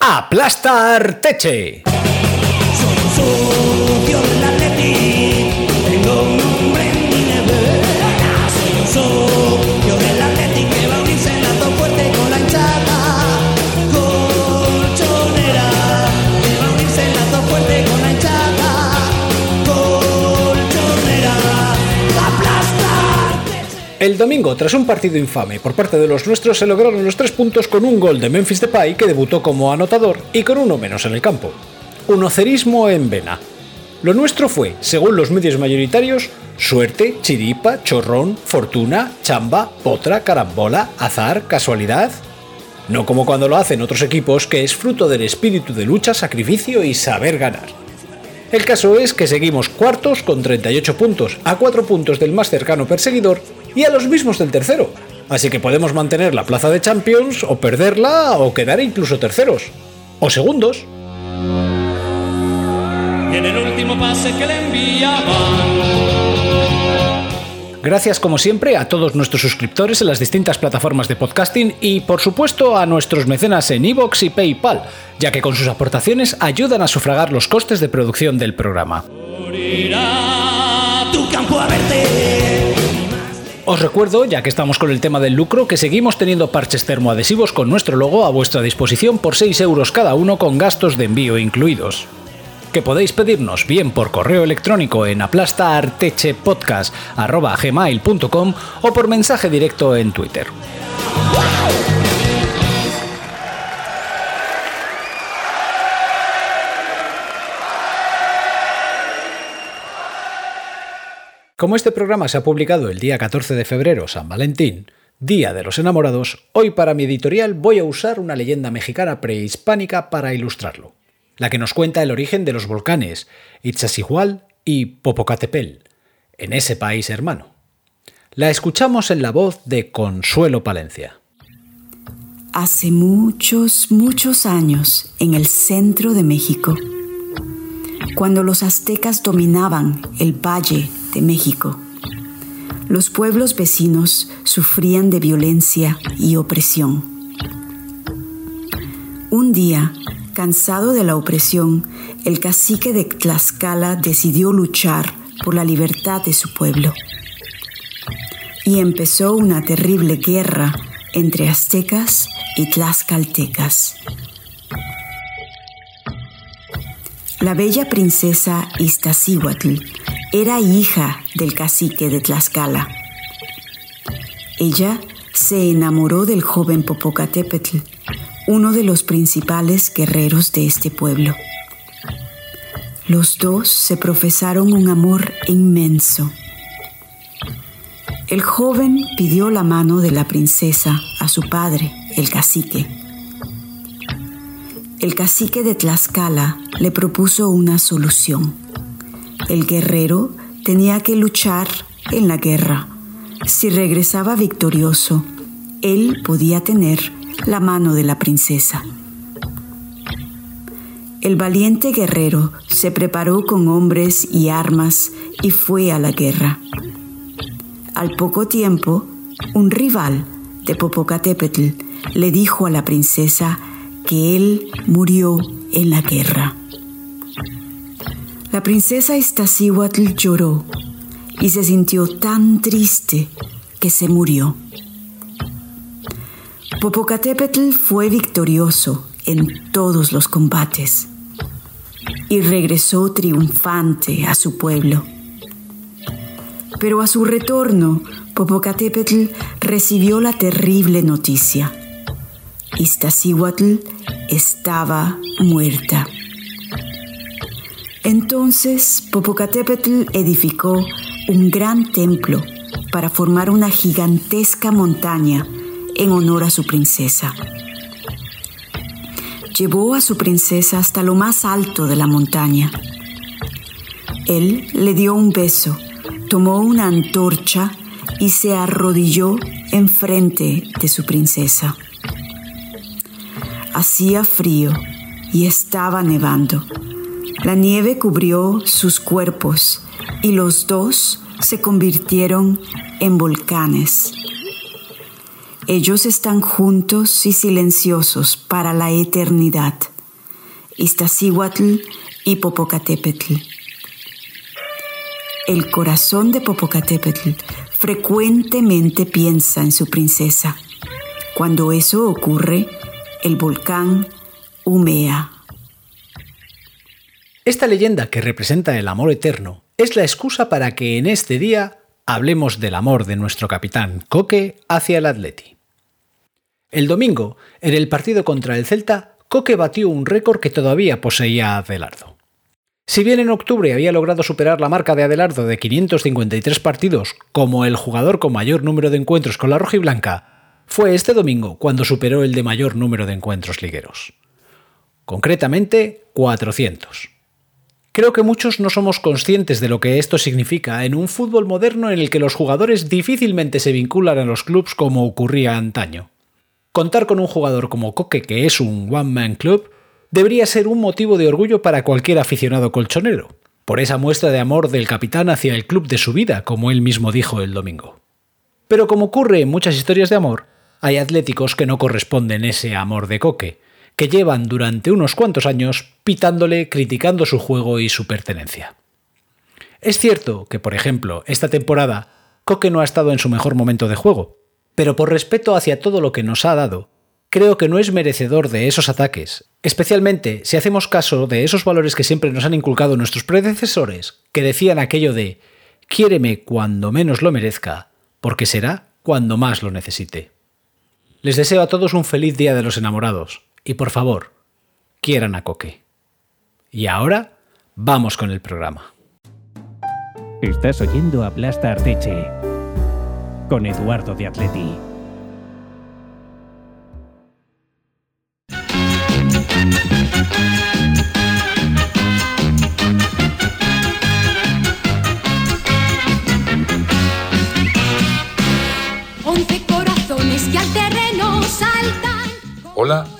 Aplastar Teche. El domingo, tras un partido infame por parte de los nuestros, se lograron los tres puntos con un gol de Memphis Depay que debutó como anotador y con uno menos en el campo. Un ocerismo en vena. Lo nuestro fue, según los medios mayoritarios, suerte, chiripa, chorrón, fortuna, chamba, potra, carambola, azar, casualidad. No como cuando lo hacen otros equipos, que es fruto del espíritu de lucha, sacrificio y saber ganar. El caso es que seguimos cuartos con 38 puntos, a 4 puntos del más cercano perseguidor y a los mismos del tercero. Así que podemos mantener la plaza de Champions o perderla o quedar incluso terceros. O segundos. Y en el último pase que le enviaban. Gracias como siempre a todos nuestros suscriptores en las distintas plataformas de podcasting y por supuesto a nuestros mecenas en iVoox y PayPal, ya que con sus aportaciones ayudan a sufragar los costes de producción del programa. Tu campo a verte. Os recuerdo, ya que estamos con el tema del lucro, que seguimos teniendo parches termoadhesivos con nuestro logo a vuestra disposición por 6 euros cada uno con gastos de envío incluidos. Que podéis pedirnos bien por correo electrónico en aplastartechepodcast.gmail.com o por mensaje directo en Twitter. Como este programa se ha publicado el día 14 de febrero, San Valentín, Día de los Enamorados, hoy para mi editorial voy a usar una leyenda mexicana prehispánica para ilustrarlo, la que nos cuenta el origen de los volcanes Itzasigual y Popocatépetl, en ese país hermano. La escuchamos en la voz de Consuelo Palencia. Hace muchos, muchos años, en el centro de México, cuando los aztecas dominaban el Valle México, los pueblos vecinos sufrían de violencia y opresión. Un día, cansado de la opresión, el cacique de Tlaxcala decidió luchar por la libertad de su pueblo. Y empezó una terrible guerra entre aztecas y tlaxcaltecas. La bella princesa Iztaccíhuatl era hija del cacique de Tlaxcala. Ella se enamoró del joven Popocatépetl, uno de los principales guerreros de este pueblo. Los dos se profesaron un amor inmenso. El joven pidió la mano de la princesa a su padre, el cacique. El cacique de Tlaxcala le propuso una solución. El guerrero tenía que luchar en la guerra. Si regresaba victorioso, él podía tener la mano de la princesa. El valiente guerrero se preparó con hombres y armas y fue a la guerra. Al poco tiempo, un rival de Popocatépetl le dijo a la princesa que él murió en la guerra. La princesa Iztaccíhuatl lloró y se sintió tan triste que se murió. Popocatépetl fue victorioso en todos los combates y regresó triunfante a su pueblo. Pero a su retorno, Popocatépetl recibió la terrible noticia. Iztaccíhuatl estaba muerta. Entonces Popocatépetl edificó un gran templo para formar una gigantesca montaña en honor a su princesa. Llevó a su princesa hasta lo más alto de la montaña. Él le dio un beso, tomó una antorcha y se arrodilló enfrente de su princesa. Hacía frío y estaba nevando. La nieve cubrió sus cuerpos y los dos se convirtieron en volcanes. Ellos están juntos y silenciosos para la eternidad. Iztaccíhuatl y Popocatépetl. El corazón de Popocatépetl frecuentemente piensa en su princesa. Cuando eso ocurre, el volcán humea. Esta leyenda que representa el amor eterno es la excusa para que en este día hablemos del amor de nuestro capitán Coque hacia el Atleti. El domingo, en el partido contra el Celta, Coque batió un récord que todavía poseía Adelardo. Si bien en octubre había logrado superar la marca de Adelardo de 553 partidos como el jugador con mayor número de encuentros con la roja y blanca, fue este domingo cuando superó el de mayor número de encuentros ligueros. Concretamente, 400. Creo que muchos no somos conscientes de lo que esto significa en un fútbol moderno en el que los jugadores difícilmente se vinculan a los clubes como ocurría antaño. Contar con un jugador como Coque, que es un one-man club, debería ser un motivo de orgullo para cualquier aficionado colchonero, por esa muestra de amor del capitán hacia el club de su vida, como él mismo dijo el domingo. Pero como ocurre en muchas historias de amor, hay atléticos que no corresponden ese amor de Coque, que llevan durante unos cuantos años pitándole, criticando su juego y su pertenencia. Es cierto que, por ejemplo, esta temporada, Coque no ha estado en su mejor momento de juego, pero por respeto hacia todo lo que nos ha dado, creo que no es merecedor de esos ataques, especialmente si hacemos caso de esos valores que siempre nos han inculcado nuestros predecesores, que decían aquello de quiéreme cuando menos lo merezca, porque será cuando más lo necesite. Les deseo a todos un feliz Día de los Enamorados, y por favor, quieran a Coque. Y ahora, vamos con el programa. Estás oyendo a Blasta Arteche con Eduardo de Atleti.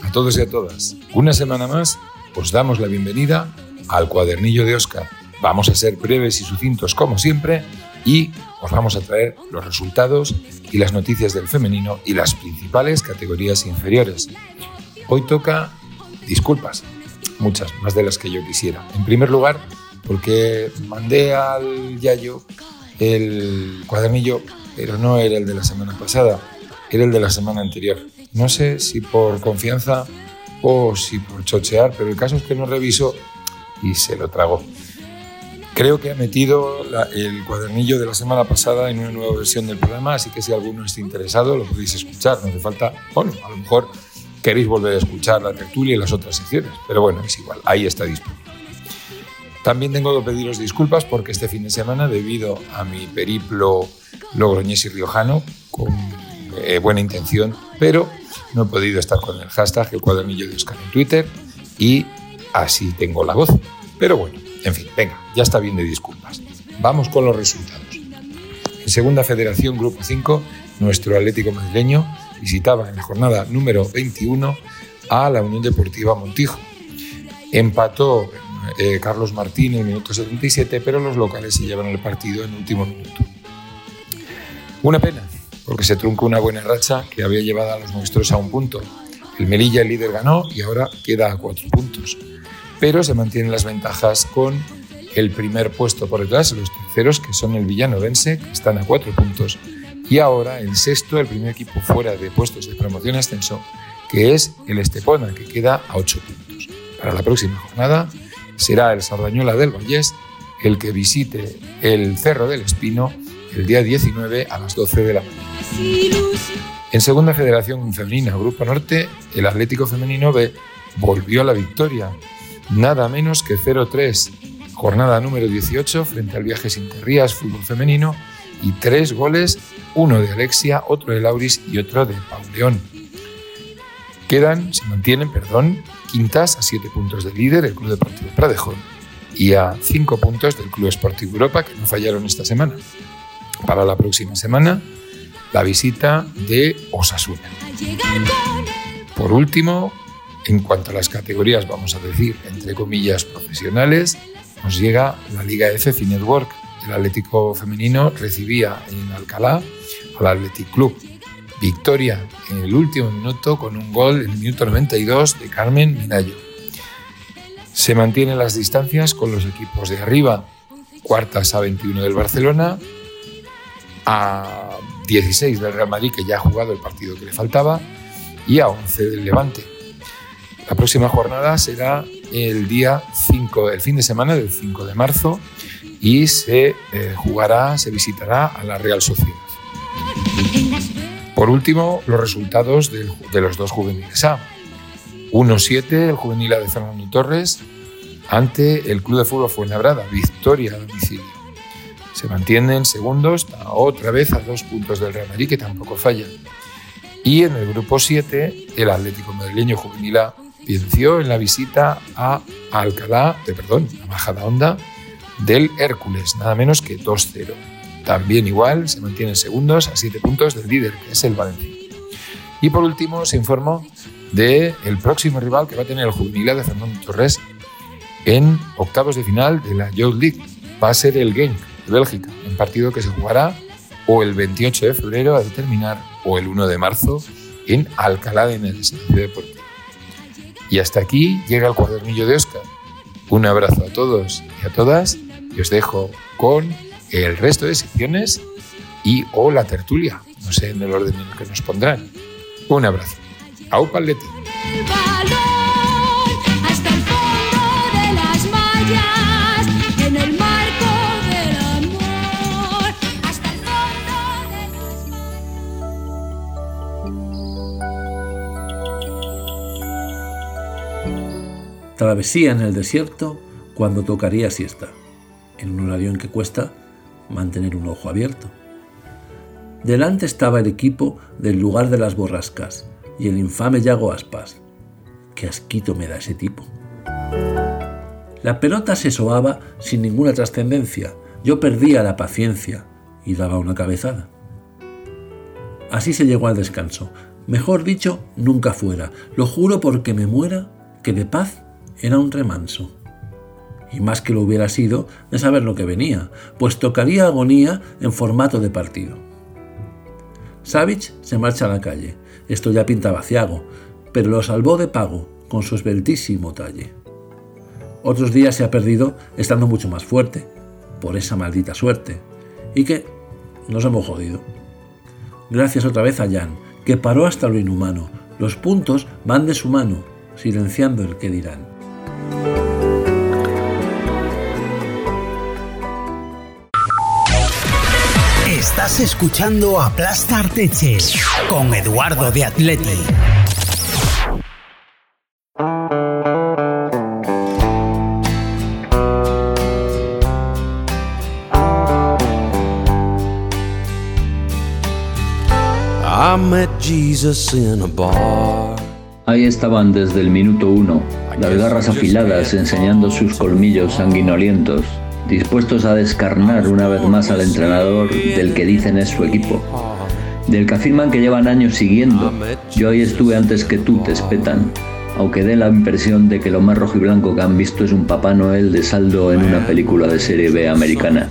A todos y a todas. Una semana más os damos la bienvenida al cuadernillo de Oscar. Vamos a ser breves y sucintos como siempre y os vamos a traer los resultados y las noticias del femenino y las principales categorías inferiores. Hoy toca disculpas, muchas, más de las que yo quisiera. En primer lugar, porque mandé al Yayo el cuadernillo, pero no era el de la semana pasada, era el de la semana anterior. No sé si por confianza o si por chochear, pero el caso es que no revisó y se lo tragó. Creo que ha metido el cuadernillo de la semana pasada en una nueva versión del programa, así que si alguno está interesado lo podéis escuchar. No hace falta, bueno, a lo mejor queréis volver a escuchar la tertulia y las otras secciones, pero bueno, es igual, ahí está disponible. También tengo que pediros disculpas porque este fin de semana, debido a mi periplo logroñés y riojano, con eh, buena intención, pero no he podido estar con el hashtag el cuadernillo de Oscar en Twitter y así tengo la voz. Pero bueno, en fin, venga, ya está bien de disculpas. Vamos con los resultados. En Segunda Federación, Grupo 5, nuestro Atlético madrileño visitaba en la jornada número 21 a la Unión Deportiva Montijo. Empató eh, Carlos Martín en el minuto 77, pero los locales se llevan el partido en último minuto. Una pena, porque se truncó una buena racha que había llevado a los nuestros a un punto. El Melilla, el líder, ganó y ahora queda a cuatro puntos. Pero se mantienen las ventajas con el primer puesto por detrás, los terceros, que son el Villanovense, que están a cuatro puntos, y ahora el sexto, el primer equipo fuera de puestos de promoción y ascenso, que es el Estepona, que queda a ocho puntos. Para la próxima jornada será el Sardañola del Vallés el que visite el Cerro del Espino el día 19 a las 12 de la mañana. En Segunda Federación Femenina Grupo Norte, el Atlético Femenino B volvió a la victoria, nada menos que 0-3, jornada número 18 frente al Viajes Interrías Fútbol Femenino y tres goles, uno de Alexia, otro de Lauris y otro de Pauleón. Quedan, se mantienen, perdón, quintas a siete puntos del líder, el Club Deportivo Pradejón, y a cinco puntos del Club Esportivo Europa, que no fallaron esta semana. Para la próxima semana, la visita de Osasuna. Por último, en cuanto a las categorías, vamos a decir, entre comillas, profesionales, nos llega la Liga F Network. El Atlético Femenino recibía en Alcalá al Athletic Club. Victoria en el último minuto con un gol en el minuto 92 de Carmen Minayo. Se mantienen las distancias con los equipos de arriba. Cuartas a 21 del Barcelona, a 16 del Real Madrid, que ya ha jugado el partido que le faltaba, y a 11 del Levante. La próxima jornada será el día 5, el fin de semana del 5 de marzo, y se eh, jugará, se visitará a la Real Sociedad. Por último, los resultados de los dos juveniles A. 1-7 el juvenil A de Fernando Torres ante el Club de Fútbol Fuenlabrada, victoria a domicilio. Se mantienen segundos, otra vez a dos puntos del Real Madrid, que tampoco falla. Y en el grupo 7, el Atlético Madrileño Juvenil A venció en la visita a Alcalá, de perdón, a Bajada Onda, del Hércules, nada menos que 2-0. También igual se mantienen segundos a 7 puntos del líder, que es el Valencia. Y por último, se informó del el próximo rival que va a tener el juvenil de Fernando Torres en octavos de final de la Youth League. Va a ser el Genk Bélgica, un partido que se jugará o el 28 de febrero a determinar o el 1 de marzo en Alcalá de Henares, deportiva. Y hasta aquí llega el cuadernillo de Oscar. Un abrazo a todos y a todas y os dejo con el resto de secciones y o la tertulia. No sé en el orden en el que nos pondrán. Un abrazo. Au Paletti. Travesía en el desierto cuando tocaría siesta, en un horario en que cuesta mantener un ojo abierto. Delante estaba el equipo del lugar de las borrascas y el infame Yago Aspas. Qué asquito me da ese tipo. La pelota se soaba sin ninguna trascendencia. Yo perdía la paciencia y daba una cabezada. Así se llegó al descanso. Mejor dicho, nunca fuera. Lo juro porque me muera que de paz era un remanso. Y más que lo hubiera sido de saber lo que venía, pues tocaría agonía en formato de partido. Savage se marcha a la calle. Esto ya pintaba ciago, pero lo salvó de pago con su esbeltísimo talle. Otros días se ha perdido estando mucho más fuerte, por esa maldita suerte, y que nos hemos jodido. Gracias otra vez a Jan, que paró hasta lo inhumano. Los puntos van de su mano, silenciando el que dirán. Estás escuchando a Plasta Arteche con Eduardo de Atleti. I met Jesus in a bar. Ahí estaban desde el minuto uno, las garras afiladas enseñando sus colmillos sanguinolientos, dispuestos a descarnar una vez más al entrenador del que dicen es su equipo, del que afirman que llevan años siguiendo. Yo ahí estuve antes que tú, te espetan, aunque dé la impresión de que lo más rojo y blanco que han visto es un Papá Noel de saldo en una película de serie B americana.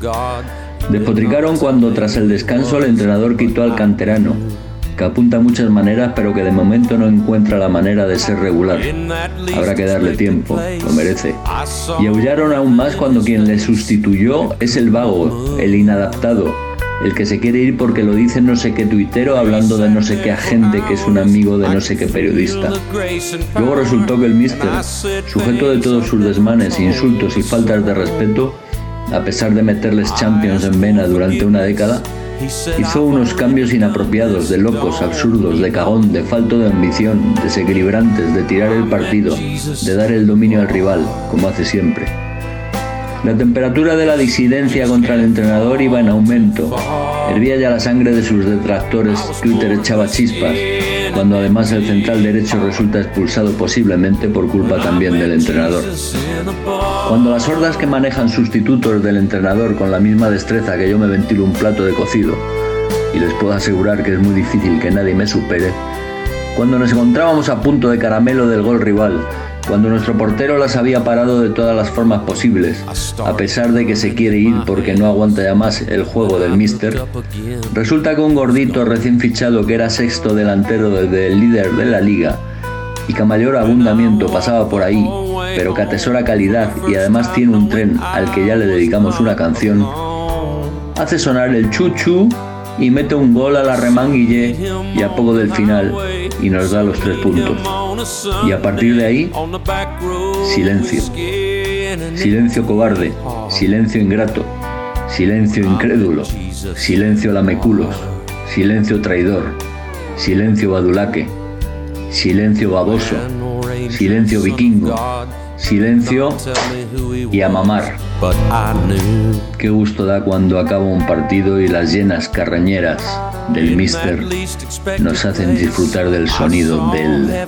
Despotricaron cuando tras el descanso el entrenador quitó al canterano, que apunta muchas maneras pero que de momento no encuentra la manera de ser regular. Habrá que darle tiempo, lo merece. Y aullaron aún más cuando quien le sustituyó es el vago, el inadaptado, el que se quiere ir porque lo dice no sé qué tuitero hablando de no sé qué agente que es un amigo de no sé qué periodista. Luego resultó que el mister, sujeto de todos sus desmanes, insultos y faltas de respeto, a pesar de meterles champions en vena durante una década, hizo unos cambios inapropiados, de locos, absurdos, de cagón, de falto de ambición, desequilibrantes, de tirar el partido, de dar el dominio al rival, como hace siempre. La temperatura de la disidencia contra el entrenador iba en aumento. Hervía ya la sangre de sus detractores, Twitter echaba chispas, cuando además el central derecho resulta expulsado posiblemente por culpa también del entrenador. Cuando las hordas que manejan sustitutos del entrenador con la misma destreza que yo me ventilo un plato de cocido, y les puedo asegurar que es muy difícil que nadie me supere, cuando nos encontrábamos a punto de caramelo del gol rival, cuando nuestro portero las había parado de todas las formas posibles, a pesar de que se quiere ir porque no aguanta ya más el juego del Mister, resulta que un gordito recién fichado que era sexto delantero del líder de la liga y que a mayor abundamiento pasaba por ahí, pero que atesora calidad y además tiene un tren al que ya le dedicamos una canción, hace sonar el chuchu y mete un gol a la remanguille y a poco del final y nos da los tres puntos. Y a partir de ahí, silencio. Silencio cobarde, silencio ingrato, silencio incrédulo, silencio lameculos, silencio traidor, silencio badulaque, silencio baboso, silencio vikingo, silencio y a mamar. Qué gusto da cuando acaba un partido y las llenas carrañeras del Mister nos hacen disfrutar del sonido del...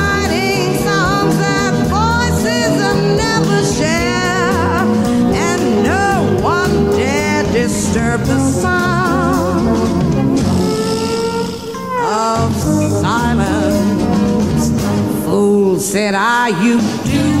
disturb the sound of silence. Fool, said I, you do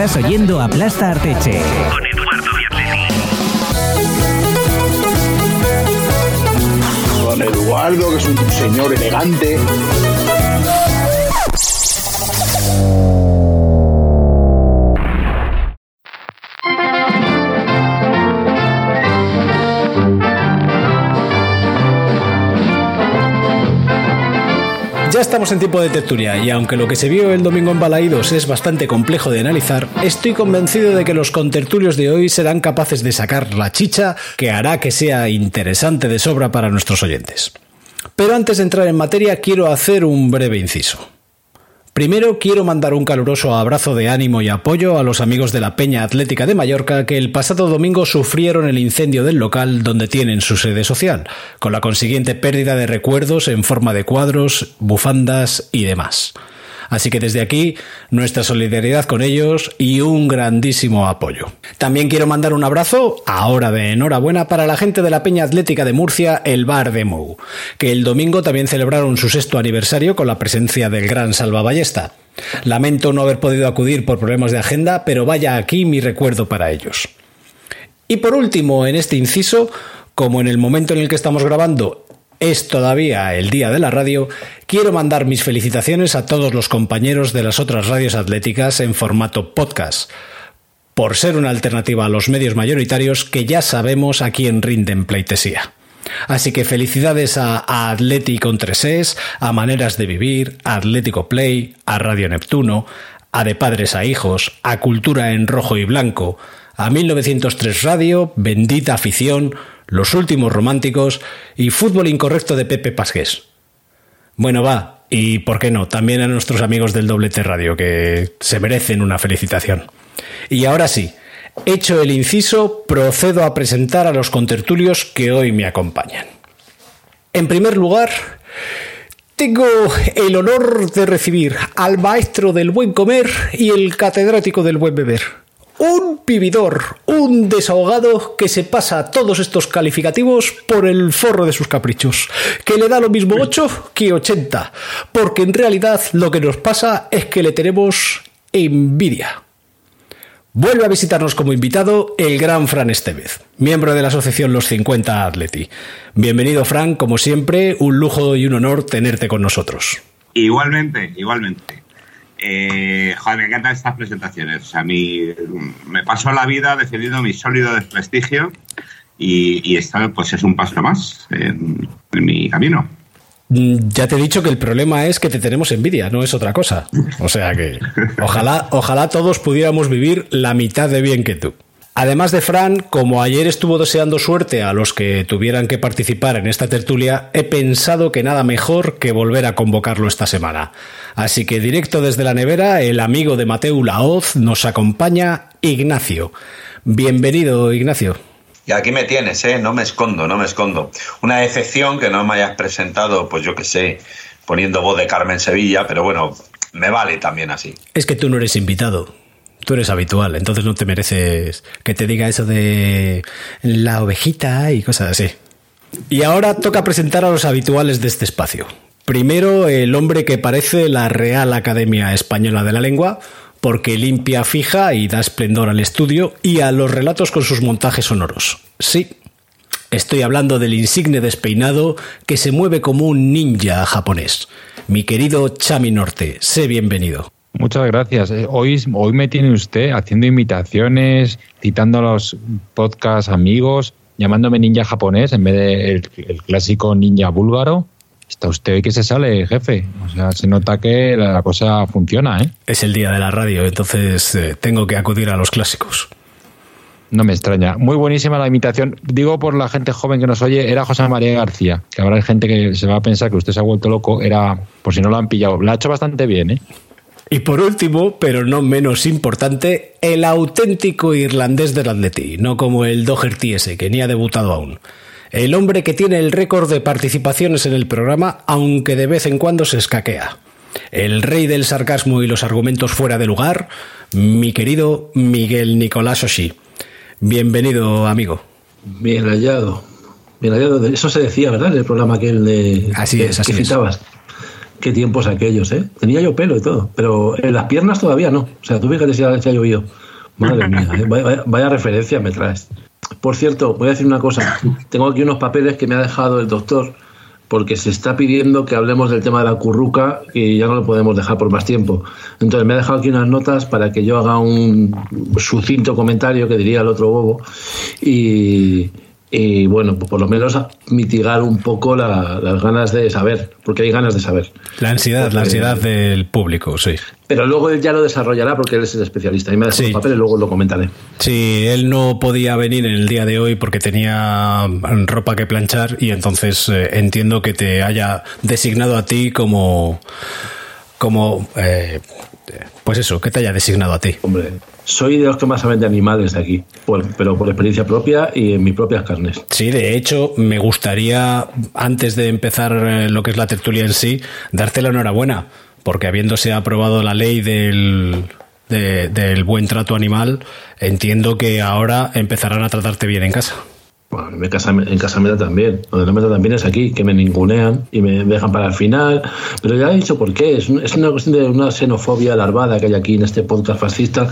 Estás oyendo Aplasta Arteche. Con Eduardo Don Eduardo, que es un señor elegante. Estamos en tiempo de tertulia y aunque lo que se vio el domingo en Balaídos es bastante complejo de analizar, estoy convencido de que los contertulios de hoy serán capaces de sacar la chicha que hará que sea interesante de sobra para nuestros oyentes. Pero antes de entrar en materia quiero hacer un breve inciso. Primero quiero mandar un caluroso abrazo de ánimo y apoyo a los amigos de la Peña Atlética de Mallorca que el pasado domingo sufrieron el incendio del local donde tienen su sede social, con la consiguiente pérdida de recuerdos en forma de cuadros, bufandas y demás. Así que desde aquí, nuestra solidaridad con ellos y un grandísimo apoyo. También quiero mandar un abrazo, ahora de enhorabuena, para la gente de la Peña Atlética de Murcia, el Bar de Mou, que el domingo también celebraron su sexto aniversario con la presencia del gran Salva Ballesta. Lamento no haber podido acudir por problemas de agenda, pero vaya aquí mi recuerdo para ellos. Y por último, en este inciso, como en el momento en el que estamos grabando es todavía el día de la radio, quiero mandar mis felicitaciones a todos los compañeros de las otras radios atléticas en formato podcast, por ser una alternativa a los medios mayoritarios que ya sabemos a quién rinden pleitesía. Así que felicidades a, a Atleti con 3 a Maneras de Vivir, a Atlético Play, a Radio Neptuno, a De Padres a Hijos, a Cultura en Rojo y Blanco, a 1903 Radio, Bendita Afición, Los Últimos Románticos y Fútbol Incorrecto de Pepe Pasqués. Bueno, va, y por qué no, también a nuestros amigos del Doblete Radio, que se merecen una felicitación. Y ahora sí, hecho el inciso, procedo a presentar a los contertulios que hoy me acompañan. En primer lugar, tengo el honor de recibir al maestro del buen comer y el catedrático del buen beber. Un vividor, un desahogado que se pasa todos estos calificativos por el forro de sus caprichos, que le da lo mismo 8 que 80, porque en realidad lo que nos pasa es que le tenemos envidia. Vuelve a visitarnos como invitado el gran Fran Estevez, miembro de la asociación Los 50 Atleti. Bienvenido, Fran, como siempre, un lujo y un honor tenerte con nosotros. Igualmente, igualmente. Eh, joder, me encantan estas presentaciones. O sea, a mí me paso la vida defendiendo mi sólido desprestigio y, y pues es un paso más en, en mi camino. Mm, Ya te he dicho que el problema es que te tenemos envidia, no es otra cosa. O sea que ojalá, ojalá todos pudiéramos vivir la mitad de bien que tú. Además de Fran, como ayer estuvo deseando suerte a los que tuvieran que participar en esta tertulia, he pensado que nada mejor que volver a convocarlo esta semana. Así que directo desde la nevera, el amigo de Mateu Laoz nos acompaña Ignacio. Bienvenido, Ignacio. Y aquí me tienes, ¿eh? No me escondo, no me escondo. Una decepción que no me hayas presentado, pues yo qué sé, poniendo voz de Carmen Sevilla, pero bueno, me vale también así. Es que tú no eres invitado. Tú eres habitual, entonces no te mereces que te diga eso de la ovejita y cosas así. Y ahora toca presentar a los habituales de este espacio. Primero, el hombre que parece la Real Academia Española de la Lengua, porque limpia, fija y da esplendor al estudio y a los relatos con sus montajes sonoros. Sí, Estoy hablando del insigne despeinado que se mueve como un ninja japonés. Mi querido Chami Norte, sé bienvenido. Muchas gracias. Eh, Hoy, hoy me tiene usted haciendo invitaciones, citando a los podcast amigos, llamándome ninja japonés en vez de el, el clásico ninja búlgaro. Está usted hoy que se sale, jefe. O sea, se nota que la cosa funciona, ¿eh? Es el día de la radio, entonces eh, tengo que acudir a los clásicos. No me extraña. Muy buenísima la imitación. Digo por la gente joven que nos oye, era José María García. Que habrá gente que se va a pensar que usted se ha vuelto loco. Era, por si no lo han pillado. La ha hecho bastante bien, ¿eh? Y por último, pero no menos importante, el auténtico irlandés del Atleti, no como el Doherty ese, que ni ha debutado aún. El hombre que tiene el récord de participaciones en el programa, aunque de vez en cuando se escaquea. El rey del sarcasmo y los argumentos fuera de lugar, mi querido Miguel Nicolás Oshí. Bienvenido, amigo. Bien hallado. Bien hallado. Eso se decía, ¿verdad? En el programa aquel de Así que, es, así que es. citabas. Qué tiempos aquellos, ¿eh? Tenía yo pelo y todo, pero en las piernas todavía no. O sea, tú fíjate si ha, si ha llovido. Madre mía, ¿eh? vaya, vaya- referencia me traes. Por cierto, voy a decir una cosa. Tengo aquí unos papeles que me ha dejado el doctor porque se está pidiendo que hablemos del tema de la curruca y ya no lo podemos dejar por más tiempo. Entonces me ha dejado aquí unas notas para que yo haga un sucinto comentario que diría el otro bobo y, y, bueno, pues por lo menos mitigar un poco la- las ganas de saber, porque hay ganas de saber. La ansiedad, la ansiedad del público, sí. Pero luego él ya lo desarrollará porque él es el especialista. Y me ha dejado los papeles, luego lo comentaré. Sí, él no podía venir en el día de hoy porque tenía ropa que planchar y entonces eh, entiendo que te haya designado a ti como, como, eh, pues eso, que te haya designado a ti. Hombre, soy de los que más saben de animales de aquí, por- pero por experiencia propia y en mis propias carnes. Sí, de hecho, me gustaría, antes de empezar eh, lo que es la tertulia en sí, darte la enhorabuena, porque habiéndose aprobado la ley del, de- del buen trato animal, entiendo que ahora empezarán a tratarte bien en casa. Bueno, en casa, en casa me da también. Donde no me da también es aquí, que me ningunean y me dejan para el final. Pero ya he dicho por qué. Es, es una cuestión de una xenofobia larvada que hay aquí en este podcast fascista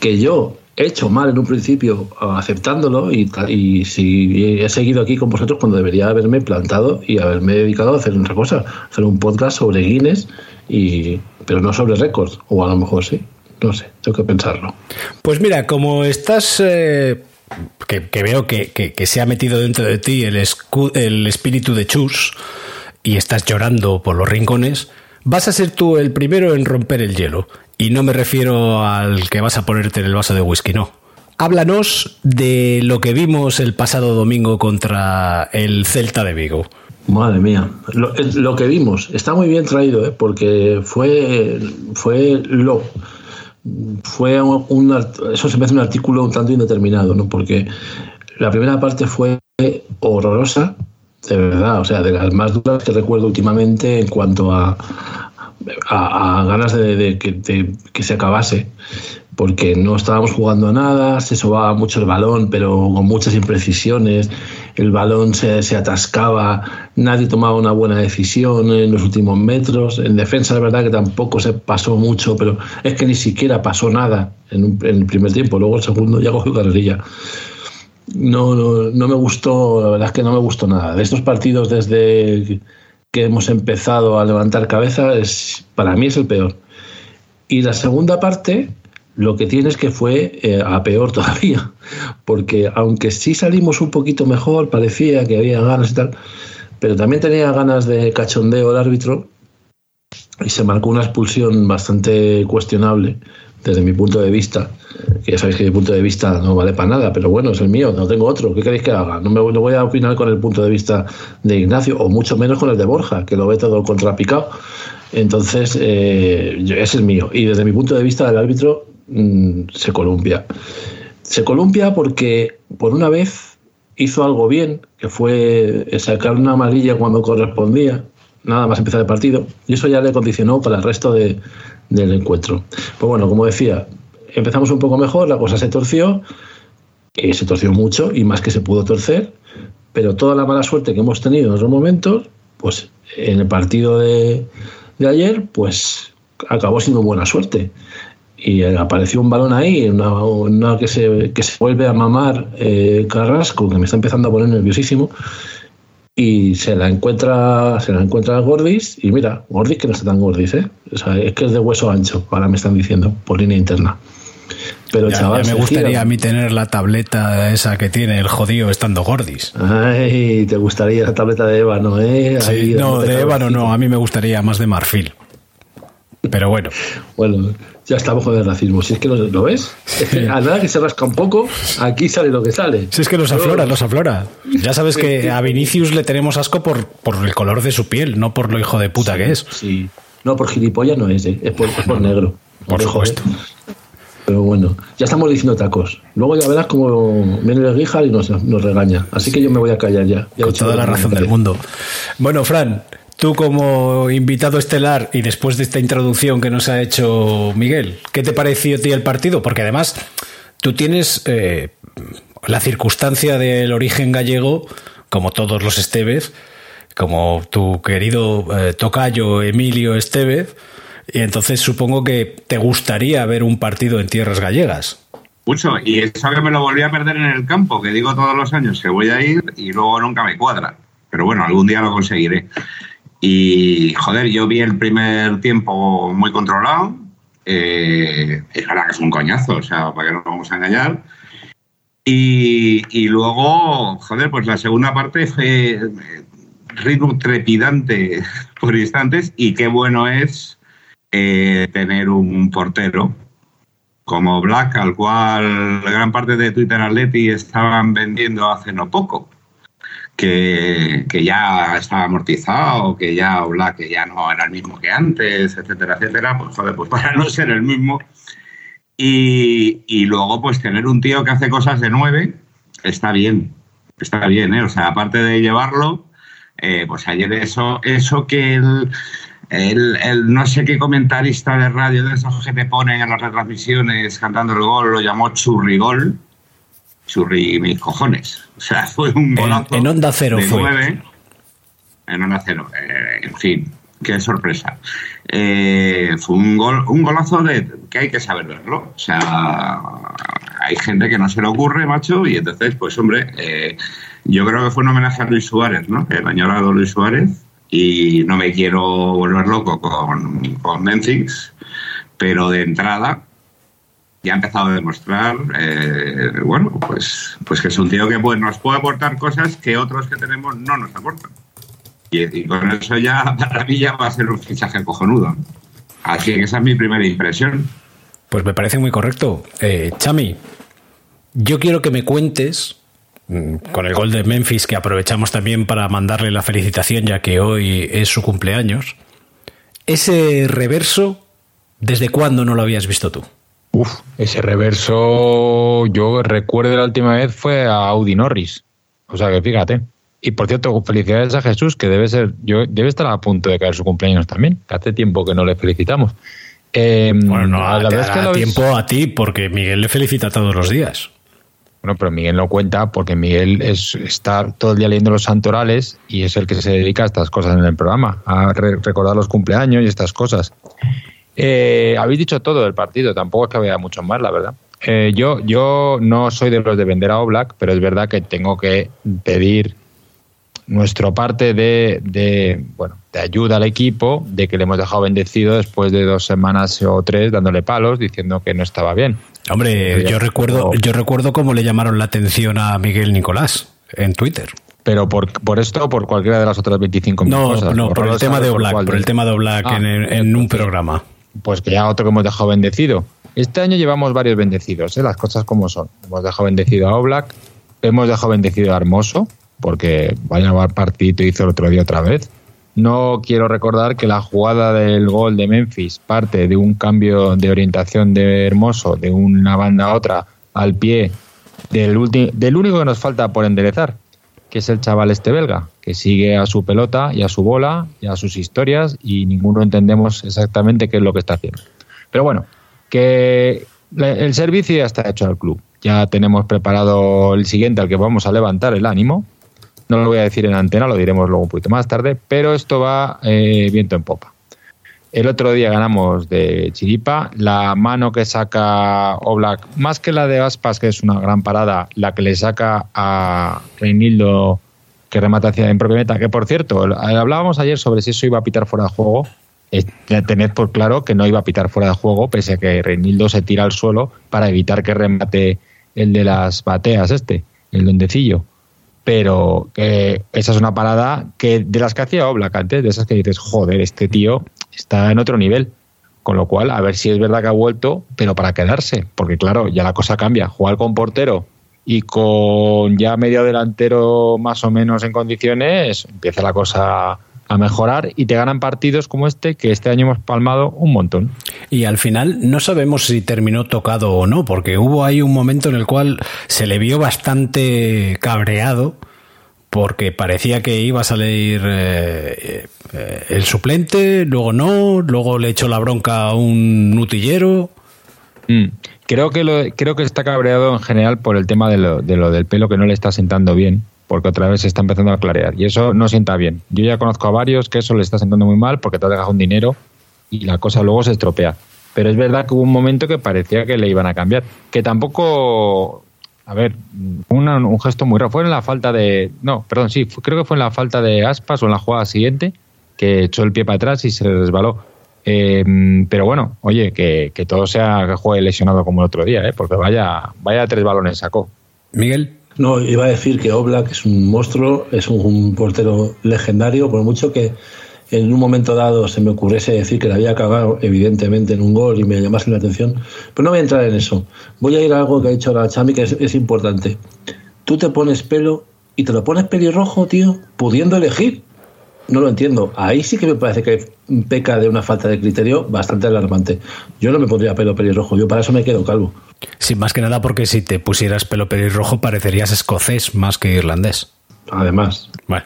que yo he hecho mal en un principio aceptándolo y, y si he seguido aquí con vosotros cuando debería haberme plantado y haberme dedicado a hacer otra cosa, hacer un podcast sobre Guinness, y, pero no sobre récords, o a lo mejor sí, no sé, tengo que pensarlo. Pues mira, como estás, eh, que, veo que, que- se ha metido dentro de ti el, escu- el espíritu de Chus y estás llorando por los rincones, vas a ser tú el primero en romper el hielo. Y no me refiero al que vas a ponerte en el vaso de whisky, no. Háblanos de lo que vimos el pasado domingo contra el Celta de Vigo. Madre mía, lo que vimos está muy bien traído, ¿eh? porque fue, fue lo fue un, un eso se me hace un artículo un tanto indeterminado, ¿no? Porque la primera parte fue horrorosa, de verdad, o sea, de las más duras que recuerdo últimamente en cuanto a, a, ganas de, de que, de que se acabase, porque no estábamos jugando a nada, se sobaba mucho el balón, pero con muchas imprecisiones, el balón se, se atascaba, nadie tomaba una buena decisión en los últimos metros, en defensa la verdad que tampoco se pasó mucho, pero es que ni siquiera pasó nada en, el primer tiempo, luego el segundo ya cogió carrerilla. No, no, no me gustó, la verdad es que no me gustó nada. De estos partidos desde que hemos empezado a levantar cabeza, es, para mí es el peor. Y la segunda parte, lo que tiene es que fue eh, a peor todavía, porque aunque sí salimos un poquito mejor, parecía que había ganas y tal, pero también tenía ganas de cachondeo el árbitro y se marcó una expulsión bastante cuestionable desde mi punto de vista, que ya sabéis que mi punto de vista no vale para nada, pero bueno, es el mío, no tengo otro, ¿qué queréis que haga? No, me, voy a opinar con el punto de vista de Ignacio, o mucho menos con el de Borja, que lo ve todo contrapicado. Entonces, eh, es el mío. Y desde mi punto de vista, el árbitro mm, se columpia. Se columpia porque, por una vez, hizo algo bien, que fue sacar una amarilla cuando correspondía, nada más empezar el partido, y eso ya le condicionó para el resto de- del encuentro. Pues bueno, como decía, empezamos un poco mejor, la cosa se torció, y se torció mucho, y más que se pudo torcer, pero toda la mala suerte que hemos tenido en otros momentos, pues en el partido de, de ayer, pues acabó siendo buena suerte. Y apareció un balón ahí, una, una que, se, que se vuelve a mamar eh, Carrasco, que me está empezando a poner nerviosísimo, y se la encuentra se la encuentra Gordis, y mira, Gordis que no está tan Gordis, ¿eh? O sea, es que es de hueso ancho, ahora me están diciendo, por línea interna. Pero Ya- chaval, ya me gustaría gira. a mí tener la tableta esa que tiene el jodido estando gordis. Ay, te gustaría la tableta de ébano, ¿eh? Sí, no, de ébano no, a mí me gustaría más de marfil. Pero bueno. Bueno, ya estamos con el racismo. Si es que lo, ¿lo ves, es que a nada que se rasca un poco, aquí sale lo que sale. Si es que los aflora, los aflora. Ya sabes que a Vinicius le tenemos asco por, por el color de su piel, no por lo hijo de puta que es. Sí. No, por gilipollas no es, ¿eh? es, por, es por negro. Por Ojo, supuesto. ¿eh? Pero bueno, ya estamos diciendo tacos. Luego ya verás cómo viene el Guijar y nos, nos regaña. Así que yo me voy a callar ya. Con toda la razón del mundo. Bueno, Fran, tú como invitado estelar y después de esta introducción que nos ha hecho Miguel, ¿qué te pareció a ti el partido? Porque además tú tienes eh, la circunstancia del origen gallego, como todos los Estevez, como tu querido eh, tocayo Emilio Estevez, y entonces supongo que te gustaría ver un partido en tierras gallegas. Mucho, y eso que me lo volví a perder en el campo, que digo todos los años que voy a ir y luego nunca me cuadra. Pero bueno, algún día lo conseguiré. Y joder, yo vi el primer tiempo muy controlado. Eh, es verdad que es un coñazo, o sea, para que no nos vamos a engañar. Y, y luego, joder, pues la segunda parte fue eh, ritmo trepidante por instantes y qué bueno es eh, tener un portero como Black, al cual gran parte de Twitter Atleti estaban vendiendo hace no poco, que, que ya estaba amortizado, que ya Black que ya no era el mismo que antes, etcétera, etcétera, pues joder, pues para no ser el mismo. Y, y luego, pues tener un tío que hace cosas de nueve, está bien, está bien, ¿eh? O sea, aparte de llevarlo, eh, pues ayer eso, eso que el, el, el no sé qué comentarista de radio de esos que te ponen en las retransmisiones cantando el gol lo llamó churrigol. Churri mis cojones. O sea, fue un golazo. en Onda Cero fue. En Onda Cero. Eh, en fin, qué sorpresa. Eh, fue un, gol, un golazo de que hay que saber verlo. O sea, hay gente que no se le ocurre, macho, y entonces, pues hombre, eh, yo creo que fue un homenaje a Luis Suárez, ¿no? El añorado Luis Suárez, y no me quiero volver loco con, con Memphis, pero de entrada ya ha empezado a demostrar, eh, bueno, pues, pues que es un tío que pues, nos puede aportar cosas que otros que tenemos no nos aportan. Y, y con eso ya, para mí ya va a ser un fichaje cojonudo. Así que esa es mi primera impresión. Pues me parece muy correcto. Eh, Chami, yo quiero que me cuentes, mm, con el gol de Memphis, que aprovechamos también para mandarle la felicitación, ya que hoy es su cumpleaños, ese reverso, ¿desde cuándo no lo habías visto tú? Uf, ese reverso, yo recuerdo la última vez fue a Audi Norris. O sea que fíjate. Y por cierto, felicidades a Jesús, que debe ser, yo, debe estar a punto de caer su cumpleaños también, que hace tiempo que no le felicitamos. Eh, Bueno, no, la verdad es que lo- tiempo a ti, porque Miguel le felicita todos los días. Bueno, pero Miguel no cuenta porque Miguel es, está todo el día leyendo los santorales y es el que se dedica a estas cosas en el programa, a re- recordar los cumpleaños y estas cosas. Eh, habéis dicho todo del partido, tampoco es que había mucho más, la verdad. Eh, yo, yo no soy de los de vender a Oblak, pero es verdad que tengo que pedir nuestra parte de, de, bueno, de ayuda al equipo, de que le hemos dejado bendecido después de dos semanas o tres dándole palos, diciendo que no estaba bien. Hombre, yo recuerdo, yo recuerdo cómo le llamaron la atención a Miguel Nicolás en Twitter. Pero por, por esto o por cualquiera de las otras 25 No, cosas. no, por el Borrado tema sabe de por Oblak, cuál por de- el tema de Oblak en, en un programa. Pues que ya otro que hemos dejado bendecido. Este año llevamos varios bendecidos, ¿eh? las cosas como son. Hemos dejado bendecido a Oblak, hemos dejado bendecido a Hermoso, porque vaya partidito hizo el otro día otra vez. No quiero recordar que la jugada del gol de Memphis parte de un cambio de orientación de Hermoso, de una banda a otra, al pie del, del único que nos falta por enderezar, que es el chaval este belga, que sigue a su pelota y a su bola y a sus historias y ninguno entendemos exactamente qué es lo que está haciendo. Pero bueno, que el servicio ya está hecho al club. Ya tenemos preparado el siguiente al que vamos a levantar el ánimo. No lo voy a decir en antena, lo diremos luego un poquito más tarde, pero esto va eh, viento en popa. El otro día ganamos de Chiripa. La mano que saca Oblak, más que la de Aspas, que es una gran parada, la que le saca a Reinildo, que remata hacia en propia meta. Que por cierto, hablábamos ayer sobre si eso iba a pitar fuera de juego. Eh, tened por claro que no iba a pitar fuera de juego, pese a que Reinildo se tira al suelo para evitar que remate el de las bateas, este, el dondecillo pero eh, esa es una parada que de las que hacía Oblak antes, de esas que dices, joder, este tío está en otro nivel. Con lo cual, a ver si es verdad que ha vuelto, pero para quedarse, porque claro, ya la cosa cambia. Jugar con portero y con ya medio delantero más o menos en condiciones, empieza la cosa a mejorar y te ganan partidos como este que este año hemos palmado un montón. Y al final no sabemos si terminó tocado o no, porque hubo ahí un momento en el cual se le vio bastante cabreado porque parecía que iba a salir eh, eh, el suplente, luego no, luego le echó la bronca a un nutillero. Mm. Creo que creo que está cabreado en general por el tema de lo, de lo del pelo que no le está sentando bien porque otra vez se está empezando a clarear y eso no sienta bien. Yo ya conozco a varios que eso le está sentando muy mal porque te ha dejado un dinero y la cosa luego se estropea. Pero es verdad que hubo un momento que parecía que le iban a cambiar. Que tampoco, a ver, un gesto muy raro. Fue en la falta de, no, perdón, sí, creo que fue en la falta de aspas o en la jugada siguiente que echó el pie para atrás y se resbaló. Em, pero bueno, oye, que, todo sea que juegue lesionado como el otro día, ¿eh? porque vaya, vaya tres balones sacó. Miguel. No, iba a decir que Oblak es un monstruo, es un, portero legendario, por mucho que en un momento dado se me ocurriese decir que le había cagado, evidentemente, en un gol y me llamase la atención. Pero no voy a entrar en eso. Voy a ir a algo que ha dicho la Chami que es, es importante. Tú te pones pelo y te lo pones pelirrojo, tío, pudiendo elegir. No lo entiendo. Ahí sí que me parece que peca de una falta de criterio bastante alarmante. Yo no me pondría pelo pelirrojo, yo para eso me quedo calvo. Sí, más que nada porque si te pusieras pelo pelirrojo parecerías escocés más que irlandés. Además. Bueno,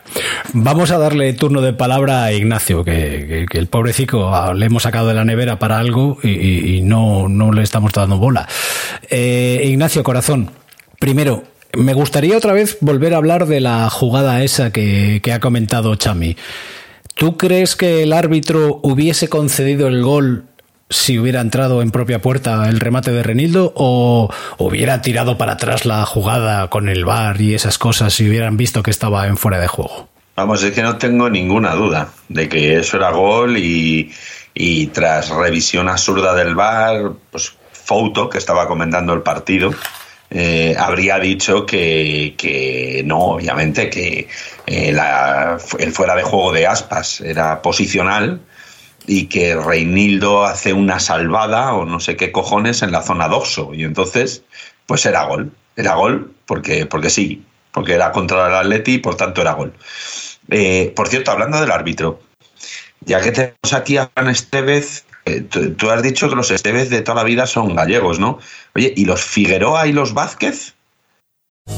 vamos a darle turno de palabra a Ignacio, que, el pobrecito ah, le hemos sacado de la nevera para algo y, no, no, le estamos dando bola. Eh, Ignacio, corazón, primero, me gustaría otra vez volver a hablar de la jugada esa que, ha comentado Chami. ¿Tú crees que el árbitro hubiese concedido el gol si hubiera entrado en propia puerta el remate de Renildo o hubiera tirado para atrás la jugada con el VAR y esas cosas si hubieran visto que estaba en fuera de juego? Vamos, es que no tengo ninguna duda de que eso era gol y, y tras revisión absurda del VAR, pues Fouto, que estaba comentando el partido, eh, habría dicho que, no, obviamente, que eh, el fuera de juego de aspas era posicional y que Reinildo hace una salvada o no sé qué cojones en la zona doxo. Y entonces, pues era gol. Era gol porque, porque sí, porque era contra el Atleti y por tanto era gol. Eh, por cierto, hablando del árbitro, ya que tenemos aquí a Juan Estevez, eh, tú, has dicho que los Esteves de toda la vida son gallegos, ¿no? Oye, ¿y los Figueroa y los Vázquez?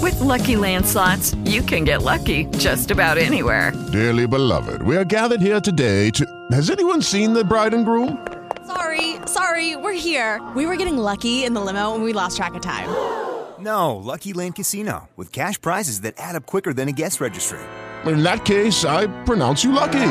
With lucky landslots, you can get lucky just about anywhere. Dearly beloved, we are gathered here today to. Has anyone seen the bride and groom? Sorry, sorry, we're here. We were getting lucky in the limo and we lost track of time. No, Lucky Land Casino, with cash prizes that add up quicker than a guest registry. In that case, I pronounce you lucky.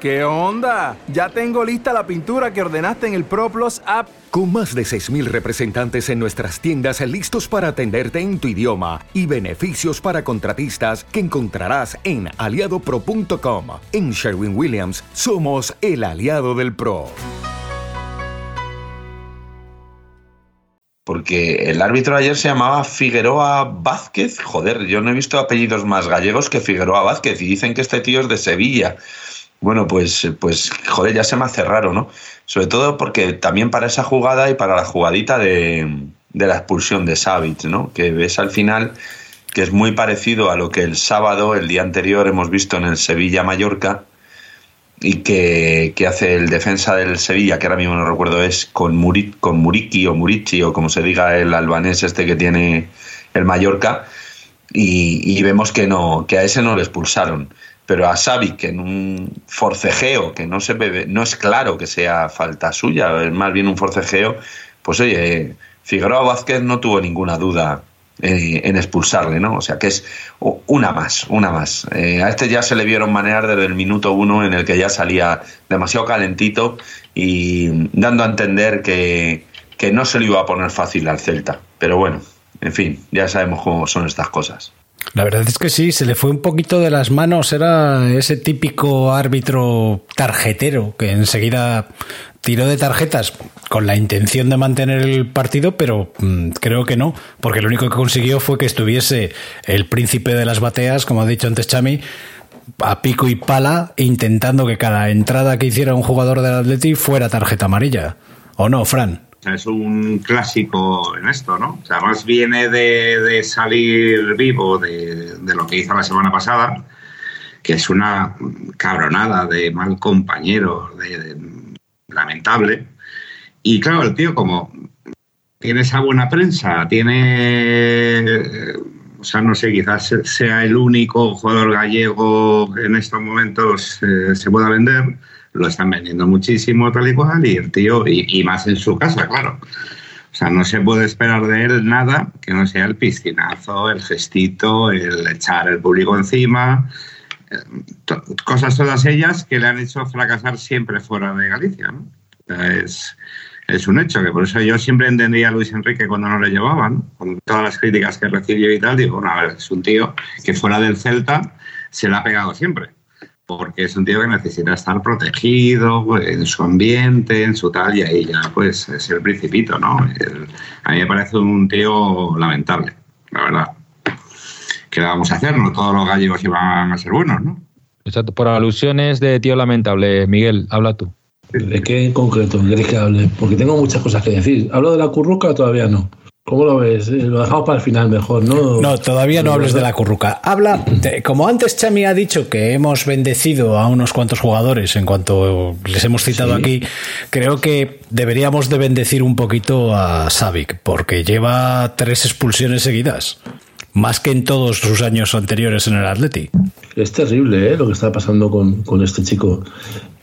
¿Qué onda? Ya tengo lista la pintura que ordenaste en el ProPlus app. Con más de 6.000 representantes en nuestras tiendas listos para atenderte en tu idioma y beneficios para contratistas que encontrarás en aliadopro.com. En Sherwin Williams somos el aliado del PRO. Porque el árbitro ayer se llamaba Figueroa Vázquez. Joder, yo no he visto apellidos más gallegos que Figueroa Vázquez y dicen que este tío es de Sevilla. Bueno, pues, pues, joder, ya se me hace raro, ¿no? Sobre todo porque también para esa jugada y para la jugadita de, la expulsión de Savic, ¿no? Que ves al final que es muy parecido a lo que el sábado, el día anterior, hemos visto en el Sevilla-Mallorca y que, hace el defensa del Sevilla, que ahora mismo no recuerdo es con, con Muriki o Murici o como se diga el albanés este que tiene el Mallorca y, y vemos que no que a ese no le expulsaron pero a Xavi que en un forcejeo que no se ve, no es claro que sea falta suya, es más bien un forcejeo, pues oye, Figueroa Vázquez no tuvo ninguna duda eh, en expulsarle, ¿no? O sea que es una más, una más. Eh, a este ya se le vieron manejar desde el minuto uno en el que ya salía demasiado calentito y dando a entender que, que no se le iba a poner fácil al Celta. Pero bueno, en fin, ya sabemos cómo son estas cosas. La verdad es que sí, se le fue un poquito de las manos. Era ese típico árbitro tarjetero que enseguida tiró de tarjetas con la intención de mantener el partido, pero mm, creo que no, porque lo único que consiguió fue que estuviese el príncipe de las bateas, como ha dicho antes Chami, a pico y pala, intentando que cada entrada que hiciera un jugador del Atleti fuera tarjeta amarilla. ¿O no, Fran? Es un clásico en esto, ¿no? O sea, más viene de, de salir vivo de, lo que hizo la semana pasada, que es una cabronada de mal compañero, de, lamentable. Y claro, el tío como tiene esa buena prensa, tiene, o sea, no sé, quizás sea el único jugador gallego que en estos momentos eh, se pueda vender lo están vendiendo muchísimo tal y cual y el tío, y, más en su casa, claro. O sea, no se puede esperar de él nada que no sea el piscinazo, el gestito, el echar el público encima, eh, cosas todas ellas que le han hecho fracasar siempre fuera de Galicia, es, es un hecho, que por eso yo siempre entendía a Luis Enrique cuando no le llevaban, con todas las críticas que recibió y tal, digo, bueno, a ver, es un tío que fuera del Celta se le ha pegado siempre porque es un tío que necesita estar protegido en su ambiente, en su tal, y ahí ya pues es el principito, ¿no? El, a mí me parece un tío lamentable, la verdad. ¿Qué le vamos a hacer? No todos los gallegos iban a ser buenos, ¿no? Exacto, por alusiones de tío lamentable, Miguel, habla tú. ¿De qué en concreto queréis que hable? Porque tengo muchas cosas que decir. ¿Hablo de la curruca o todavía no? ¿Cómo lo ves? Lo dejamos para el final mejor, ¿no? No, todavía no hables de la curruca. Habla, de, como antes Chami ha dicho que hemos bendecido a unos cuantos jugadores en cuanto les hemos citado sí. aquí, creo que deberíamos de bendecir un poquito a Savic, porque lleva tres expulsiones seguidas. Más que en todos sus años anteriores en el Atleti. Es terrible ¿eh? lo que está pasando con, con este chico.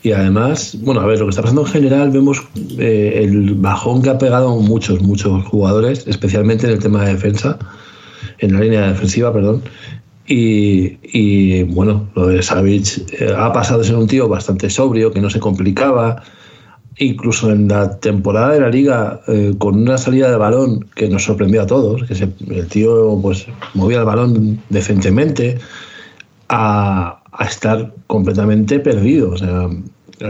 Y además, bueno, a ver, lo que está pasando en general, vemos eh, el bajón que ha pegado muchos, muchos jugadores, especialmente en el tema de defensa, en la línea defensiva, perdón. Y, y bueno, lo de Savic eh, ha pasado de ser un tío bastante sobrio, que no se complicaba. Incluso en la temporada de la liga, eh, con una salida de balón que nos sorprendió a todos, que se, el tío pues movía el balón decentemente, a, a estar completamente perdido. O sea,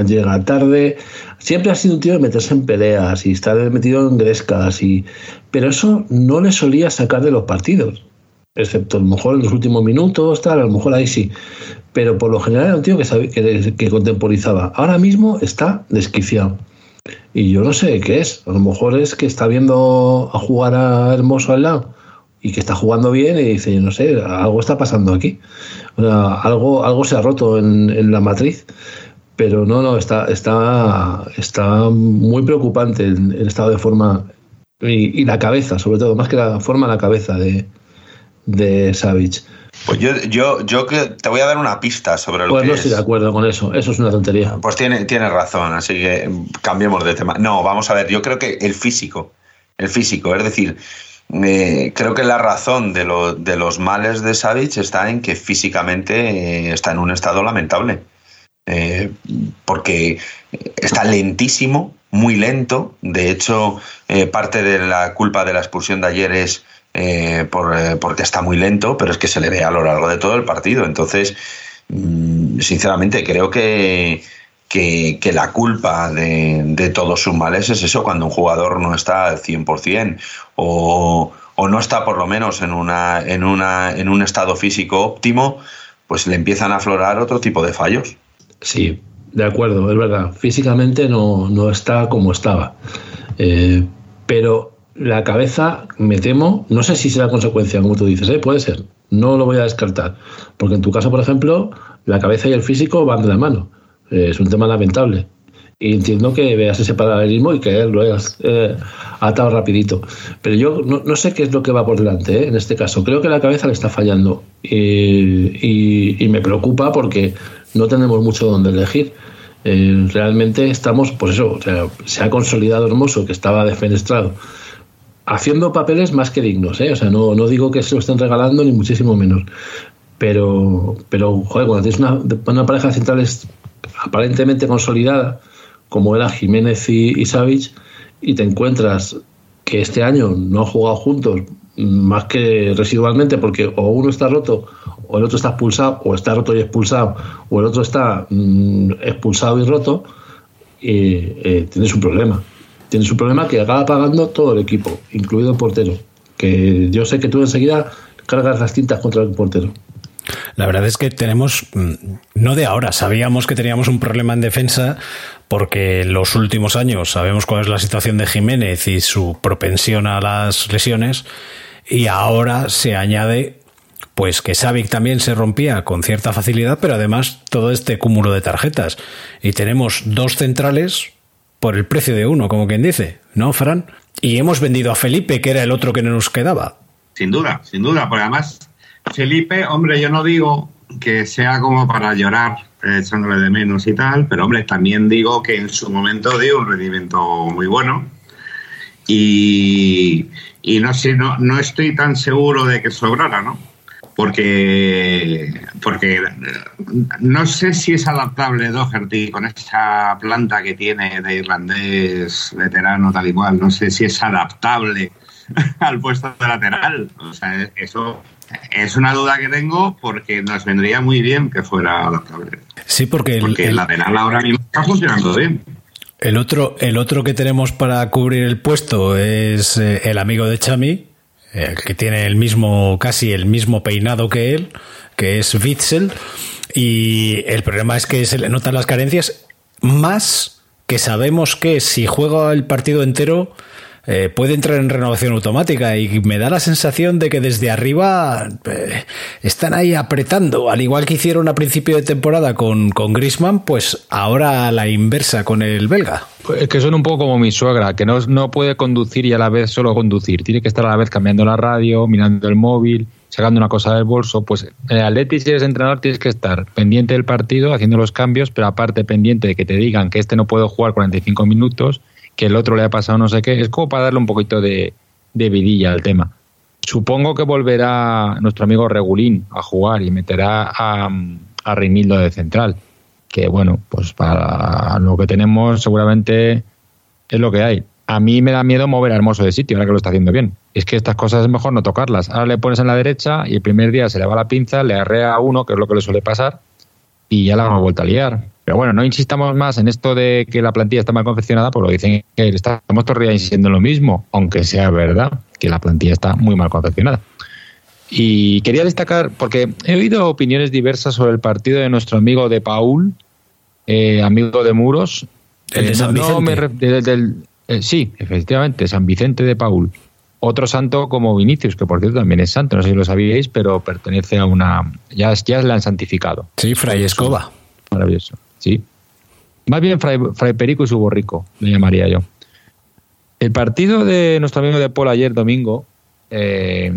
llega tarde. Siempre ha sido un tío de meterse en peleas y estar metido en grescas, y... pero eso no le solía sacar de los partidos. Excepto a lo mejor en los últimos minutos, tal, a lo mejor ahí sí. Pero por lo general era un tío que, sabe, que, que contemporizaba. Ahora mismo está desquiciado. Y yo no sé qué es. A lo mejor es que está viendo a jugar a Hermoso al lado y que está jugando bien y dice, yo no sé, algo está pasando aquí. Algo, algo se ha roto en, en la matriz pero no, no, está, está, está muy preocupante el, el estado de forma y, y, la cabeza, sobre todo, más que la forma, la cabeza de, de Savage. Pues yo, yo, yo te voy a dar una pista sobre lo pues que no es. estoy de acuerdo con eso, eso es una tontería. Pues tiene, tiene razón, así que cambiemos de tema. No, vamos a ver, yo creo que el físico, el físico, es decir, eh, creo que la razón de, lo, de los males de Savage está en que físicamente eh, está en un estado lamentable. Eh, porque está lentísimo, muy lento. De hecho, parte de la culpa de la expulsión de ayer es eh, por, porque está muy lento, pero es que se le ve a lo largo de todo el partido. Entonces, mmm, sinceramente, creo que, que, que la culpa de, de, todos sus males es eso, cuando un jugador no está al 100% o, o no está por lo menos en, una, en, una, en un estado físico óptimo, pues le empiezan a aflorar otro tipo de fallos. Sí, de acuerdo, es verdad. Físicamente no, no está como estaba. Eh, pero la cabeza, me temo, no sé si será consecuencia, como tú dices, ¿eh? puede ser. No lo voy a descartar. Porque en tu caso, por ejemplo, la cabeza y el físico van de la mano. Eh, es un tema lamentable. y entiendo que veas ese paralelismo y que lo hayas eh, atado rapidito. Pero yo no, no, sé qué es lo que va por delante ¿eh? en este caso. Creo que la cabeza le está fallando y, y, me preocupa porque no tenemos mucho donde elegir. Eh, realmente estamos, pues eso, o sea, se ha consolidado Hermoso, que estaba defenestrado, haciendo papeles más que dignos. ¿eh? O sea, no, no digo que se lo estén regalando, ni muchísimo menos. Pero, pero joder, cuando tienes una, una pareja central aparentemente consolidada, como era Jiménez y, y y te encuentras que este año no han jugado juntos más que residualmente porque o uno está roto o el otro está expulsado o está roto y expulsado o el otro está mm, expulsado y roto eh, tienes un problema tienes un problema que acaba pagando todo el equipo incluido el portero que yo sé que tú enseguida cargas las tintas contra el portero la verdad es que tenemos, mm, no de ahora, sabíamos que teníamos un problema en defensa porque en los últimos años sabemos cuál es la situación de Jiménez y su propensión a las lesiones y ahora se añade pues que Savic también se rompía con cierta facilidad, pero además todo este cúmulo de tarjetas. Y tenemos dos centrales por el precio de uno, como quien dice, ¿no, Fran? Y hemos vendido a Felipe, que era el otro que no nos quedaba. Sin duda, sin duda, porque además Felipe, hombre, yo no digo que sea como para llorar eh, echándole de menos y tal, pero hombre, también digo que en su momento dio un rendimiento muy bueno y, y no sé, no, no estoy tan seguro de que sobrara, ¿no? Porque, porque no sé si es adaptable Doherty con esa planta que tiene de irlandés veterano tal y cual, no sé si es adaptable al puesto de lateral. O sea, eso es una duda que tengo porque nos vendría muy bien que fuera adaptable. Sí, porque, porque el, lateral ahora mismo está funcionando bien. El otro, el otro que tenemos para cubrir el puesto es eh, el amigo de Chami, eh, que tiene el mismo, casi el mismo peinado que él, que es Witzel. Y el problema es que se le notan las carencias, más que sabemos que si juega el partido entero eh, puede entrar en renovación automática y me da la sensación de que desde arriba eh, están ahí apretando, al igual que hicieron a principio de temporada con, con Grisman, pues ahora a la inversa con el belga. Pues es que son un poco como mi suegra, que no, no puede conducir y a la vez solo conducir, tiene que estar a la vez cambiando la radio, mirando el móvil, sacando una cosa del bolso, pues el Atleti si eres entrenador tienes que estar pendiente del partido, haciendo los cambios, pero aparte pendiente de que te digan que este no puede jugar 45 minutos que el otro le ha pasado no sé qué. Es como para darle un poquito de, vidilla al tema. Supongo que volverá nuestro amigo Regulín a jugar y meterá a, a Reinildo de central. Que bueno, pues para lo que tenemos seguramente es lo que hay. A mí me da miedo mover a Hermoso de sitio, ahora que lo está haciendo bien. Es que estas cosas es mejor no tocarlas. Ahora le pones en la derecha y el primer día se le va la pinza, le arrea a uno, que es lo que le suele pasar, y ya la hemos vuelto a liar. Pero bueno, no insistamos más en esto de que la plantilla está mal confeccionada, porque dicen que estamos todavía insistiendo en lo mismo, aunque sea verdad que la plantilla está muy mal confeccionada. Y quería destacar, porque he oído opiniones diversas sobre el partido de nuestro amigo de Paul, eh, amigo de Muros. El de San Vicente. Eh, sí, efectivamente, San Vicente de Paul. Otro santo como Vinicius, que por cierto también es santo, no sé si lo sabíais, pero pertenece a una. Ya, ya la han santificado. Sí, Fray Escoba. Maravilloso. Sí. Más bien Fray, Perico y su borrico, le llamaría yo. El partido de nuestro amigo de Paul ayer domingo, eh,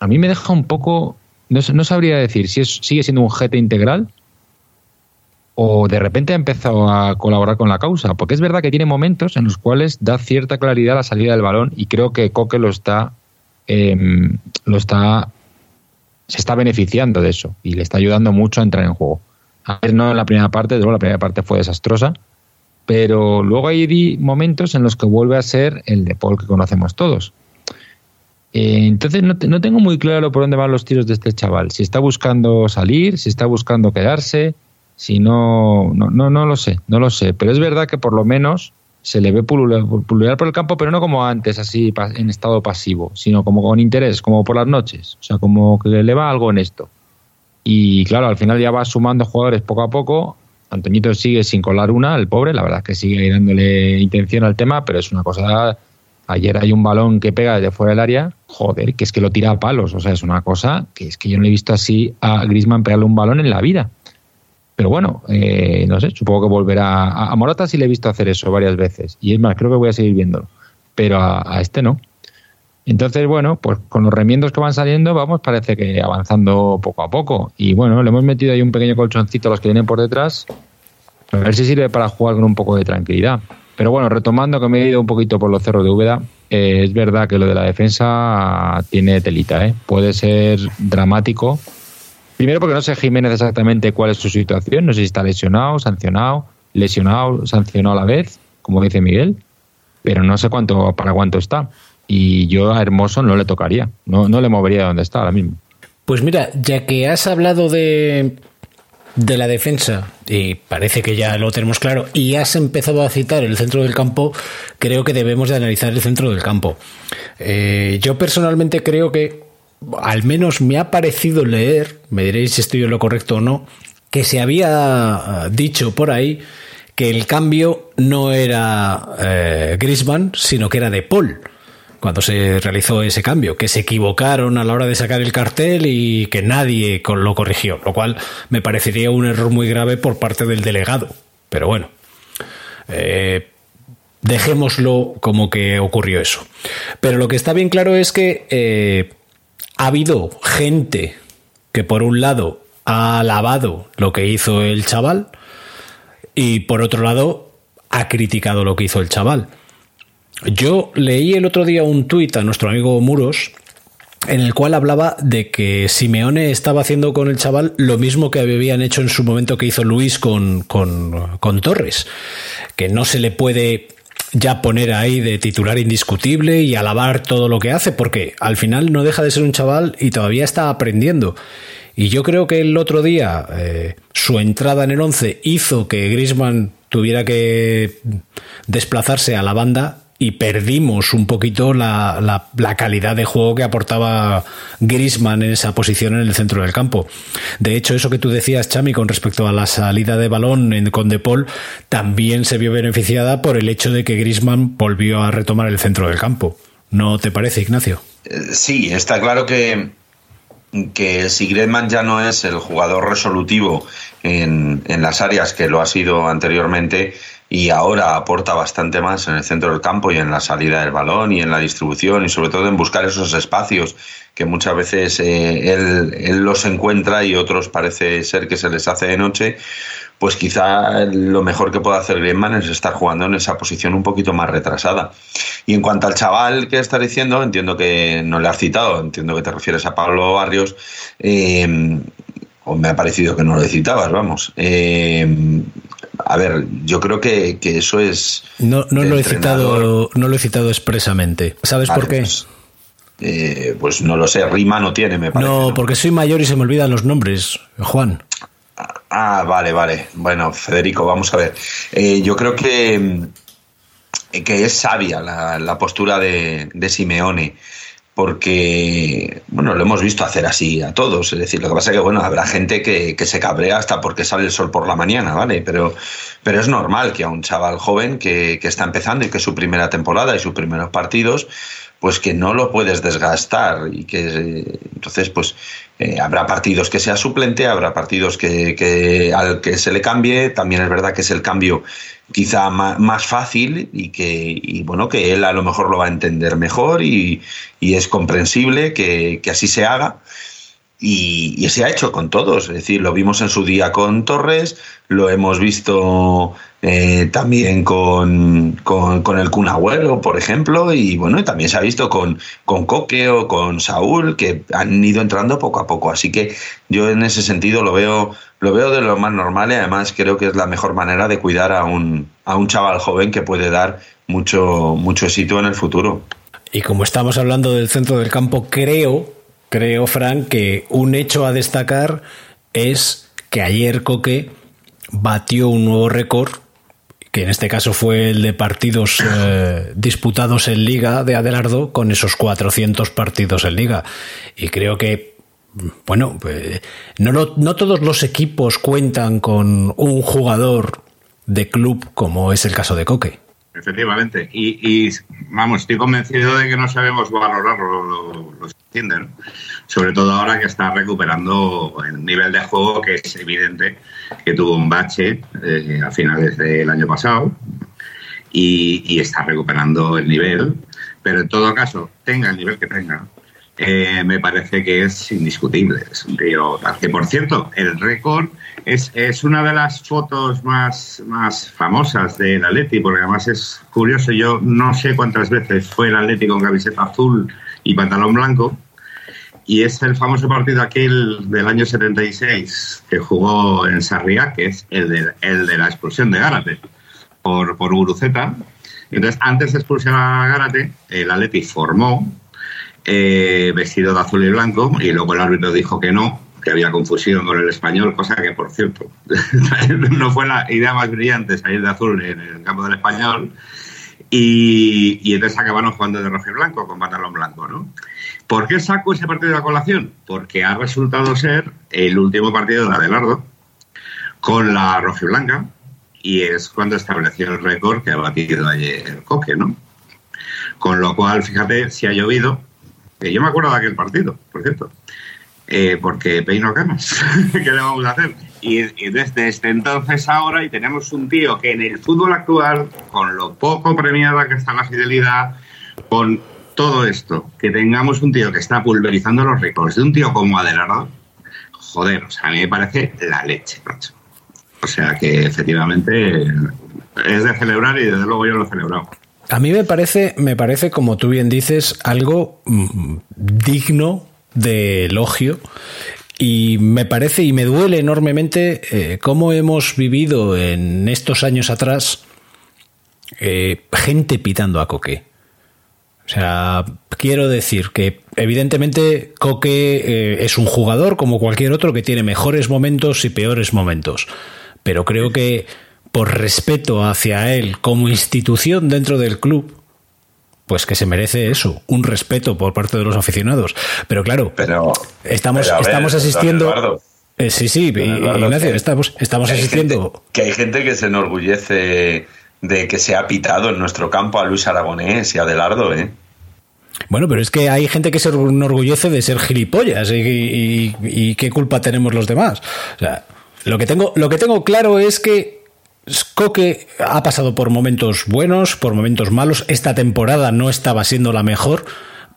a mí me deja un poco. No, no sabría decir si es, sigue siendo un GT integral o de repente ha empezado a colaborar con la causa. Porque es verdad que tiene momentos en los cuales da cierta claridad la salida del balón y creo que Coque lo está. Em, lo está. se está beneficiando de eso y le está ayudando mucho a entrar en juego. A ver, no en la primera parte, la primera parte fue desastrosa, pero luego hay momentos en los que vuelve a ser el de Paul que conocemos todos. Eh, entonces no, no, tengo muy claro por dónde van los tiros de este chaval. Si está buscando salir, si está buscando quedarse, si no, no, no, no lo sé, no lo sé. Pero es verdad que por lo menos se le ve pulular por el campo, pero no como antes, así en estado pasivo, sino como con interés, como por las noches. O sea, como que le va algo en esto. Y claro, al final ya va sumando jugadores poco a poco. Antoñito sigue sin colar una, el pobre, la verdad es que sigue dándole intención al tema, pero es una cosa. Ayer hay un balón que pega desde fuera del área, joder, que es que lo tira a palos. O sea, es una cosa que es que yo no he visto así a Grisman pegarle un balón en la vida. Pero bueno, eh, no sé, supongo que volverá. A, a Morata sí le he visto hacer eso varias veces. Y es más, creo que voy a seguir viéndolo. Pero a, a este no. Entonces, bueno, pues con los remiendos que van saliendo, vamos, parece que avanzando poco a poco. Y bueno, le hemos metido ahí un pequeño colchoncito a los que vienen por detrás. A ver si sirve para jugar con un poco de tranquilidad. Pero bueno, retomando que me he ido un poquito por los cerros de Úbeda, eh, es verdad que lo de la defensa tiene telita, ¿eh? Puede ser dramático. Primero porque no sé Jiménez exactamente cuál es su situación, no sé si está lesionado, sancionado, lesionado, sancionado a la vez, como dice Miguel, pero no sé cuánto para cuánto está. Y yo a Hermoso no le tocaría, no, no le movería de donde está ahora mismo. Pues mira, ya que has hablado de, de la defensa, y parece que ya lo tenemos claro, y has empezado a citar el centro del campo, creo que debemos de analizar el centro del campo. Eh, yo personalmente creo que, al menos me ha parecido leer, me diréis si estoy en lo correcto o no, que se había dicho por ahí que el cambio no era eh, Grisman, sino que era de Paul cuando se realizó ese cambio, que se equivocaron a la hora de sacar el cartel y que nadie lo corrigió, lo cual me parecería un error muy grave por parte del delegado. Pero bueno, eh, dejémoslo como que ocurrió eso. Pero lo que está bien claro es que eh, ha habido gente que por un lado ha alabado lo que hizo el chaval y por otro lado ha criticado lo que hizo el chaval. Yo leí el otro día un tuit a nuestro amigo Muros en el cual hablaba de que Simeone estaba haciendo con el chaval lo mismo que habían hecho en su momento que hizo Luis con, con, Torres, que no se le puede ya poner ahí de titular indiscutible y alabar todo lo que hace, porque al final no deja de ser un chaval y todavía está aprendiendo. Y yo creo que el otro día eh, su entrada en el 11 hizo que Grisman tuviera que desplazarse a la banda y perdimos un poquito la, la, calidad de juego que aportaba Grisman en esa posición en el centro del campo. De hecho, eso que tú decías, Chami, con respecto a la salida de balón en, con De Paul, también se vio beneficiada por el hecho de que Grisman volvió a retomar el centro del campo. ¿No te parece, Ignacio? Sí, está claro que, que si Grisman ya no es el jugador resolutivo en, en las áreas que lo ha sido anteriormente, y ahora aporta bastante más en el centro del campo y en la salida del balón y en la distribución y sobre todo en buscar esos espacios que muchas veces eh, él, los encuentra y otros parece ser que se les hace de noche, pues quizá lo mejor que puede hacer Griezmann es estar jugando en esa posición un poquito más retrasada. Y en cuanto al chaval que estás diciendo, entiendo que no le has citado, entiendo que te refieres a Pablo Barrios, eh, o me ha parecido que no lo citabas, vamos. Eh, a ver, yo creo que, que eso es. No, no lo he citado, no lo he citado expresamente. ¿Sabes vale, por qué? Pues, eh, pues, no lo sé, rima no tiene, me parece. No, ¿no? porque soy mayor y se me olvidan los nombres, Juan. Ah, vale, vale. Bueno, Federico, vamos a ver. Eh, yo creo que, que es sabia la, la postura de, de Simeone porque, bueno, lo hemos visto hacer así a todos. Es decir, lo que pasa es que, bueno, habrá gente que, que, se cabrea hasta porque sale el sol por la mañana, ¿vale? Pero, pero es normal que a un chaval joven que, que está empezando y que es su primera temporada y sus primeros partidos, pues que no lo puedes desgastar y que entonces pues eh, habrá partidos que sea suplente, habrá partidos que, que, al que se le cambie, también es verdad que es el cambio quizá más, más fácil y que y bueno que él a lo mejor lo va a entender mejor y, y es comprensible que, que así se haga. Y, y, se ha hecho con todos, es decir, lo vimos en su día con Torres, lo hemos visto eh, también con, con, el Kun Agüero, por ejemplo, y bueno, también se ha visto con, con Coque o con Saúl, que han ido entrando poco a poco, así que yo en ese sentido lo veo, lo veo de lo más normal y además creo que es la mejor manera de cuidar a un, a un chaval joven que puede dar mucho, mucho éxito en el futuro. Y como estamos hablando del centro del campo, creo creo, Frank, que un hecho a destacar es que ayer Coque batió un nuevo récord, que en este caso fue el de partidos eh, disputados en Liga de Adelardo, con esos 400 partidos en Liga. Y creo que, bueno, pues, no, no todos los equipos cuentan con un jugador de club como es el caso de Coque. Efectivamente. Y, y, vamos, estoy convencido de que no sabemos valorarlo, lo, lo, lo entiende, ¿no? sobre todo ahora que está recuperando el nivel de juego que es evidente que tuvo un bache eh, a finales del año pasado y, está recuperando el nivel, pero en todo caso, tenga el nivel que tenga, eh, me parece que es indiscutible. Es un. Que por cierto, el récord es, una de las fotos más, más famosas del Atleti, porque además es curioso. Yo no sé cuántas veces fue el Atleti con camiseta azul y pantalón blanco. Y es el famoso partido aquel del año 76 que jugó en Sarriá, que es el de, el de la expulsión de Gárate por, por Guruceta. Entonces, antes de expulsar a Gárate, el Atleti formó eh, vestido de azul y blanco y luego el árbitro dijo que no, que había confusión con el español, cosa que, por cierto, no fue la idea más brillante salir de azul en el campo del español. Y, entonces acabaron jugando de rojo y blanco, con pantalón blanco, ¿no? ¿Por qué saco ese partido de la colación? Porque ha resultado ser el último partido de Adelardo con la roja y blanca y es cuando estableció el récord que ha batido ayer Coque, ¿no? Con lo cual, fíjate, si ha llovido, que yo me acuerdo de aquel partido, por cierto, eh, porque peino camas, ¿qué le vamos a hacer? Y, desde este entonces ahora, y tenemos un tío que en el fútbol actual, con lo poco premiada que está la fidelidad, con todo esto, que tengamos un tío que está pulverizando los récords de un tío como Adelardo, joder, o sea, a mí me parece la leche, macho. O sea que efectivamente es de celebrar y desde luego yo lo he celebrado. A mí me parece, me parece, como tú bien dices, algo mm, digno de elogio. Y me parece y me duele enormemente eh, cómo hemos vivido en estos años atrás eh, gente pitando a Coque. O sea, quiero decir que evidentemente Coque eh, es un jugador como cualquier otro que tiene mejores momentos y peores momentos. Pero creo que por respeto hacia él como institución dentro del club, pues que se merece eso, un respeto por parte de los aficionados. Pero claro, pero, estamos, pero a ver, estamos asistiendo. Eh, sí, sí, Eduardo, Ignacio, que- estamos, estamos que asistiendo. gente- que hay gente que se enorgullece de que se ha pitado en nuestro campo a Luis Aragonés y a Adelardo, ¿eh? Bueno, pero es que hay gente que se enorgullece de ser gilipollas y, y- y qué culpa tenemos los demás. O sea, lo que tengo, lo que tengo claro es que Coque ha pasado por momentos buenos, por momentos malos. Esta temporada no estaba siendo la mejor,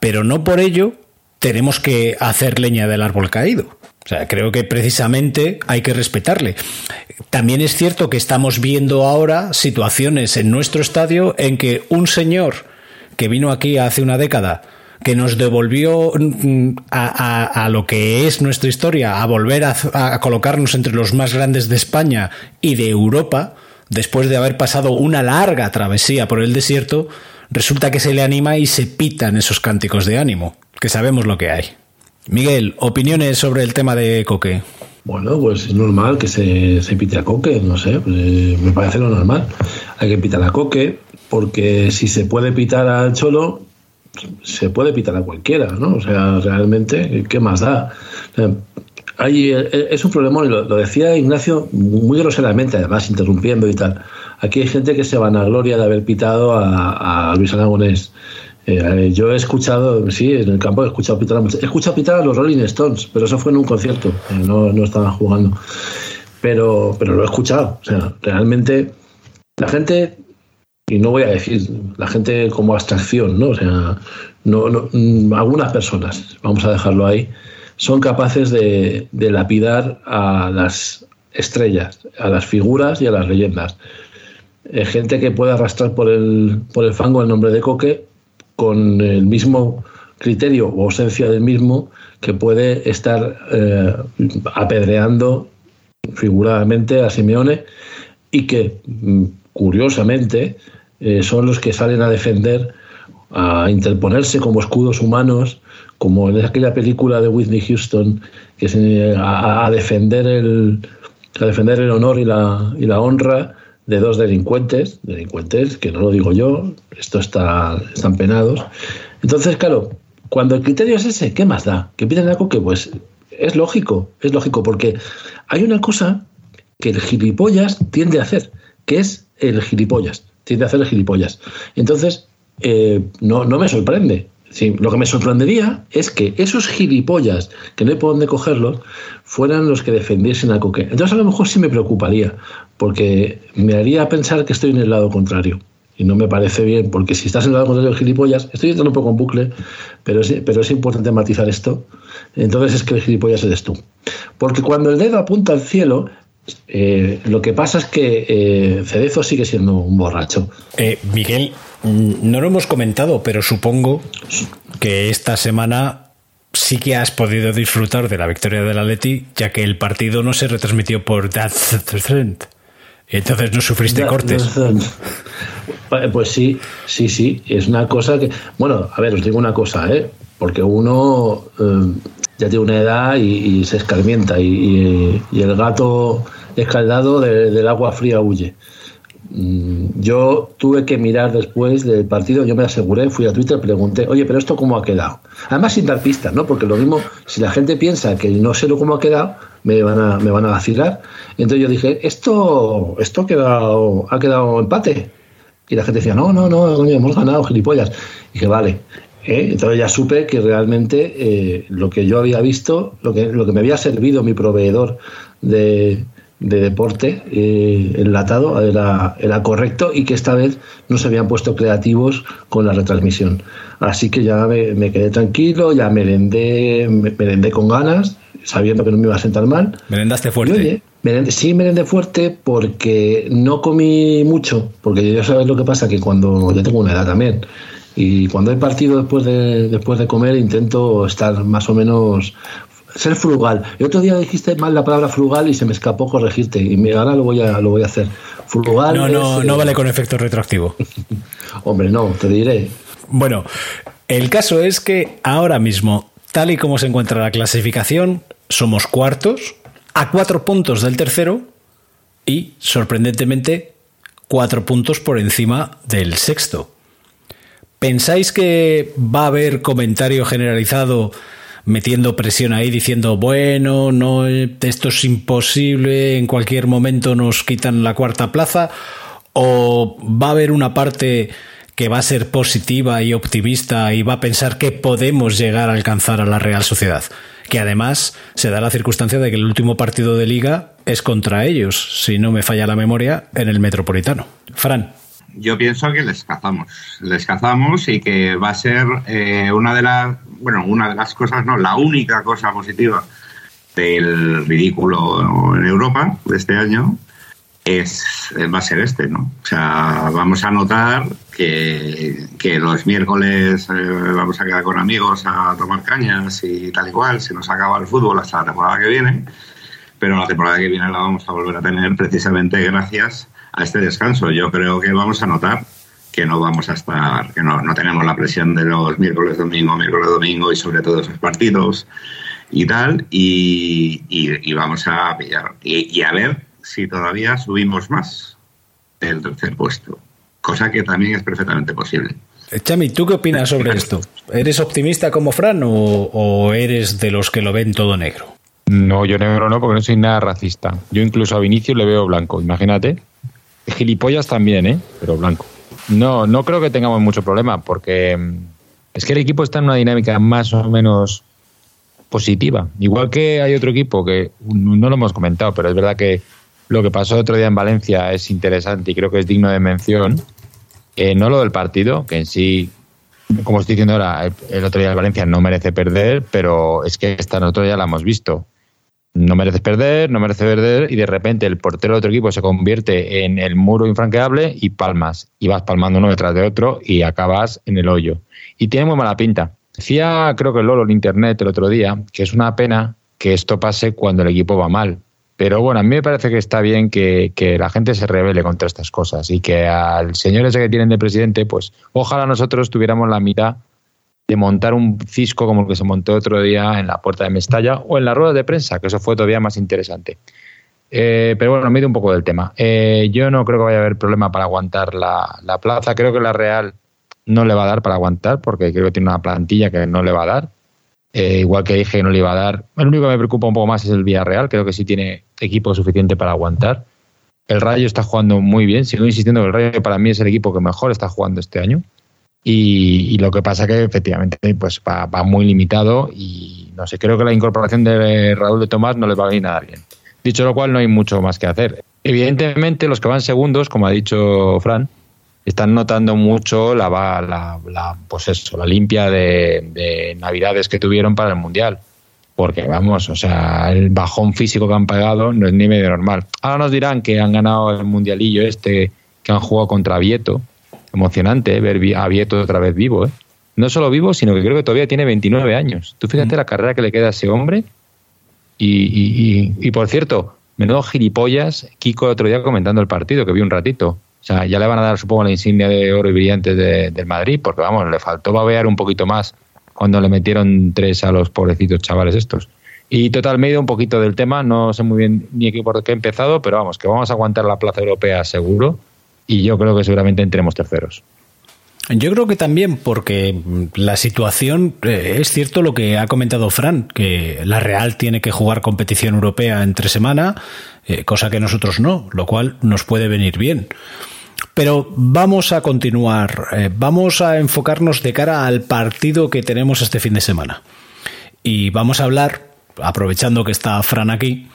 pero no por ello tenemos que hacer leña del árbol caído. O sea, creo que precisamente hay que respetarle. También es cierto que estamos viendo ahora situaciones en nuestro estadio en que un señor que vino aquí hace una década, que nos devolvió mm, a, lo que es nuestra historia, a volver a colocarnos entre los más grandes de España y de Europa, después de haber pasado una larga travesía por el desierto, resulta que se le anima y se pitan esos cánticos de ánimo, que sabemos lo que hay. Miguel, opiniones sobre el tema de Coque. Bueno, pues es normal que se, se pite a Coque, no sé, pues, eh, me parece lo normal. Hay que pitar a Coque, porque si se puede pitar al Cholo, se puede pitar a cualquiera, ¿no? O sea, realmente, ¿qué más da? O sea, hay, eh, es un problema, y lo, decía Ignacio muy groseramente, además, interrumpiendo y tal. Aquí hay gente que se vanagloria de haber pitado a, a Luis Aragonés. Eh, yo he escuchado, sí, en el campo he escuchado pitar a He escuchado pitar a los Rolling Stones, pero eso fue en un concierto, eh, no, no estaban jugando. Pero, pero lo he escuchado. O sea, realmente la gente, y no voy a decir la gente como abstracción, ¿no? O sea, no, no- mm, algunas personas, vamos a dejarlo ahí, son capaces de, lapidar a las estrellas, a las figuras y a las leyendas. Eh, gente que puede arrastrar por el, por el fango el nombre de Coque con el mismo criterio o ausencia del mismo que puede estar eh, apedreando figuradamente a Simeone y que mm, curiosamente eh, son los que salen a defender, a interponerse como escudos humanos, como en aquella película de Whitney Houston, que se, a, defender el a defender el honor y la, y la honra de dos delincuentes, delincuentes que no lo digo yo, esto está, están penados. Entonces, claro, cuando el criterio es ese, ¿qué más da? Que piden algo que pues es lógico, es lógico, porque hay una cosa que el gilipollas tiende a hacer, que es el gilipollas, tiende a hacer el gilipollas. Entonces, eh, no, no me sorprende. Sí, lo que me sorprendería es que esos gilipollas que no hay por dónde cogerlos fueran los que defendiesen a Coque. Entonces a lo mejor sí me preocuparía, porque me haría pensar que estoy en el lado contrario. Y no me parece bien, porque si estás en el lado contrario de gilipollas, estoy entrando un poco en bucle, pero es, pero es importante matizar esto. Entonces es que el gilipollas eres tú. Porque cuando el dedo apunta al cielo, eh, lo que pasa es que eh, Cerezo sigue siendo un borracho. Eh, Miguel, mm, no lo hemos comentado, pero supongo que esta semana sí que has podido disfrutar de la victoria del Atleti, ya que el partido no se retransmitió por That's Entonces no sufriste cortes. Pues sí, sí, sí. Es una cosa que. Bueno, a ver, os digo una cosa, ¿eh? Porque uno eh, ya tiene una edad y, se escarmienta y, el gato escaldado de- del agua fría huye. Mm, Yo tuve que mirar después del partido, yo me aseguré, fui a Twitter, pregunté, oye, pero esto cómo ha quedado. Además sin dar pistas, ¿no? Porque lo mismo, si la gente piensa que no sé lo cómo ha quedado, me van a, me van a vacilar. Entonces yo dije, esto, esto ha quedado, ha quedado empate. Y la gente decía, no, no, no, hemos ganado, gilipollas. Y dije, vale. ¿Eh? Entonces ya supe que realmente eh, lo que yo había visto, lo que, lo que me había servido mi proveedor de, de deporte eh, enlatado era, era correcto y que esta vez no se habían puesto creativos con la retransmisión. Así que ya me, me quedé tranquilo, ya merendé, me- merendé con ganas, sabiendo que no me iba a sentar mal. Merendaste fuerte. Oye, merendé- sí, merendé fuerte porque no comí mucho, porque ya sabes lo que pasa, que cuando yo tengo una edad también, y cuando hay partido después de, después de comer intento estar más o menos ser frugal. El otro día dijiste mal la palabra frugal y se me escapó corregirte y me- ahora lo voy a lo voy a hacer. Frugal. No, no, es, no eh, vale con efecto retroactivo. Hombre, no, te diré. Bueno, el caso es que ahora mismo, tal y como se encuentra la clasificación, somos cuartos, a cuatro puntos del tercero y, sorprendentemente, cuatro puntos por encima del sexto. ¿Pensáis que va a haber comentario generalizado metiendo presión ahí diciendo, bueno, no, esto es imposible, en cualquier momento nos quitan la cuarta plaza? ¿O va a haber una parte que va a ser positiva y optimista y va a pensar que podemos llegar a alcanzar a la Real Sociedad? Que además se da la circunstancia de que el último partido de liga es contra ellos, si no me falla la memoria, en el Metropolitano. Fran. Yo pienso que les cazamos, les cazamos y que va a ser eh, una de las, bueno, una de las cosas, no, la única cosa positiva del ridículo en Europa de este año es va a ser este, ¿no? O sea, vamos a notar que, que los miércoles eh, vamos a quedar con amigos a tomar cañas y tal y cual, se nos acaba el fútbol hasta la temporada que viene, pero la temporada que viene la vamos a volver a tener precisamente gracias a este descanso. Yo creo que vamos a notar que no vamos a estar, que no, no tenemos la presión de los miércoles, domingo, miércoles, domingo y sobre todo esos partidos y tal, y, y- y vamos a pillar. Y, y a ver si todavía subimos más del tercer puesto, cosa que también es perfectamente posible. Eh, Chami, ¿tú qué opinas sobre esto? ¿Eres optimista como Fran o, o eres de los que lo ven todo negro? No, yo negro no, porque no soy nada racista. Yo incluso a Vinicius le veo blanco, imagínate. Gilipollas también, ¿eh? Pero blanco. No, no creo que tengamos mucho problema, porque mm, es que el equipo está en una dinámica más o menos positiva. Igual que hay otro equipo que mm, no lo hemos comentado, pero es verdad que lo que pasó otro día en Valencia es interesante y creo que es digno de mención. Eh, no lo del partido, que en sí, como estoy diciendo ahora, el, el otro día en Valencia no merece perder, pero es que esta nosotros ya la hemos visto. No mereces perder, no merece perder, y de repente el portero de otro equipo se convierte en el muro infranqueable y palmas. Y vas palmando uno detrás de otro y acabas en el hoyo. Y tiene muy mala pinta. Decía, creo que Lolo en internet el otro día, que es una pena que esto pase cuando el equipo va mal. Pero bueno, a mí me parece que está bien que, que la gente se revele contra estas cosas y que al señor ese que tienen de presidente, pues ojalá nosotros tuviéramos la mitad de montar un cisco como el que se montó otro día en la puerta de Mestalla o en la rueda de prensa, que eso fue todavía más interesante. Eh, pero bueno, me he un poco del tema. Eh, yo no creo que vaya a haber problema para aguantar la, la plaza. Creo que la Real no le va a dar para aguantar, porque creo que tiene una plantilla que no le va a dar. Eh, igual que dije que no le iba a dar. El único que me preocupa un poco más es el Villarreal. Creo que sí tiene equipo suficiente para aguantar. El Rayo está jugando muy bien. Sigo insistiendo que el Rayo para mí es el equipo que mejor está jugando este año. Y, lo que pasa que efectivamente pues va, muy limitado y no sé, creo que la incorporación de Raúl de Tomás no le va a venir nada bien. Dicho lo cual, no hay mucho más que hacer. Evidentemente, los que van segundos, como ha dicho Fran, están notando mucho la, la, la pues eso, la limpia de, de, navidades que tuvieron para el mundial. Porque vamos, o sea, el bajón físico que han pagado no es ni medio normal. Ahora nos dirán que han ganado el mundialillo este, que han jugado contra Vieto. Emocionante ¿eh? ver a Vieto otra vez vivo. ¿eh? No solo vivo, sino que creo que todavía tiene 29 años. Tú fíjate mm. la carrera que le queda a ese hombre. Y, y, y, y por cierto, menudo gilipollas, Kiko el otro día comentando el partido, que vi un ratito. O sea, ya le van a dar, supongo, la insignia de oro y brillante de, del Madrid, porque vamos, le faltó babear un poquito más cuando le metieron tres a los pobrecitos chavales estos. Y total, me he ido un poquito del tema, no sé muy bien ni por qué he empezado, pero vamos, que vamos a aguantar la plaza europea seguro y yo creo que seguramente entremos terceros. Yo creo que también porque la situación eh, es cierto lo que ha comentado Fran, que la Real tiene que jugar competición europea entre semana, eh, cosa que nosotros no, lo cual nos puede venir bien. Pero vamos a continuar, eh, vamos a enfocarnos de cara al partido que tenemos este fin de semana. Y vamos a hablar, aprovechando que está Fran aquí,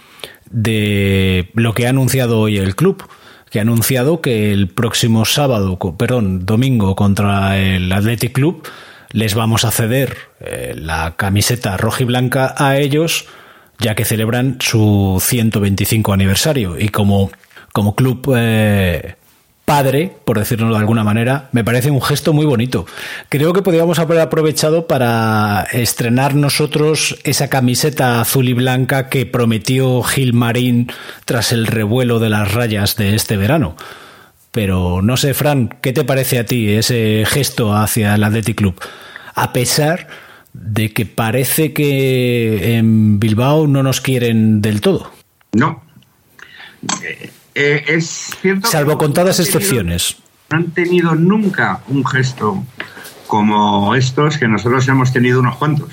de lo que ha anunciado hoy el club que ha anunciado que el próximo sábado, perdón, domingo contra el Athletic Club les vamos a ceder eh, la camiseta roja y blanca a ellos ya que celebran su 125 aniversario. Y como como club eh, padre, por decirlo de alguna manera, me parece un gesto muy bonito. Creo que podríamos haber aprovechado para estrenar nosotros esa camiseta azul y blanca que prometió Gil Marín tras el revuelo de las rayas de este verano. Pero no sé, Fran, ¿qué te parece a ti ese gesto hacia el Athletic Club? A pesar de que parece que en Bilbao no nos quieren del todo. No. Eh, eh, es cierto. Salvo contadas excepciones. No han tenido nunca un gesto como estos que nosotros hemos tenido unos cuantos.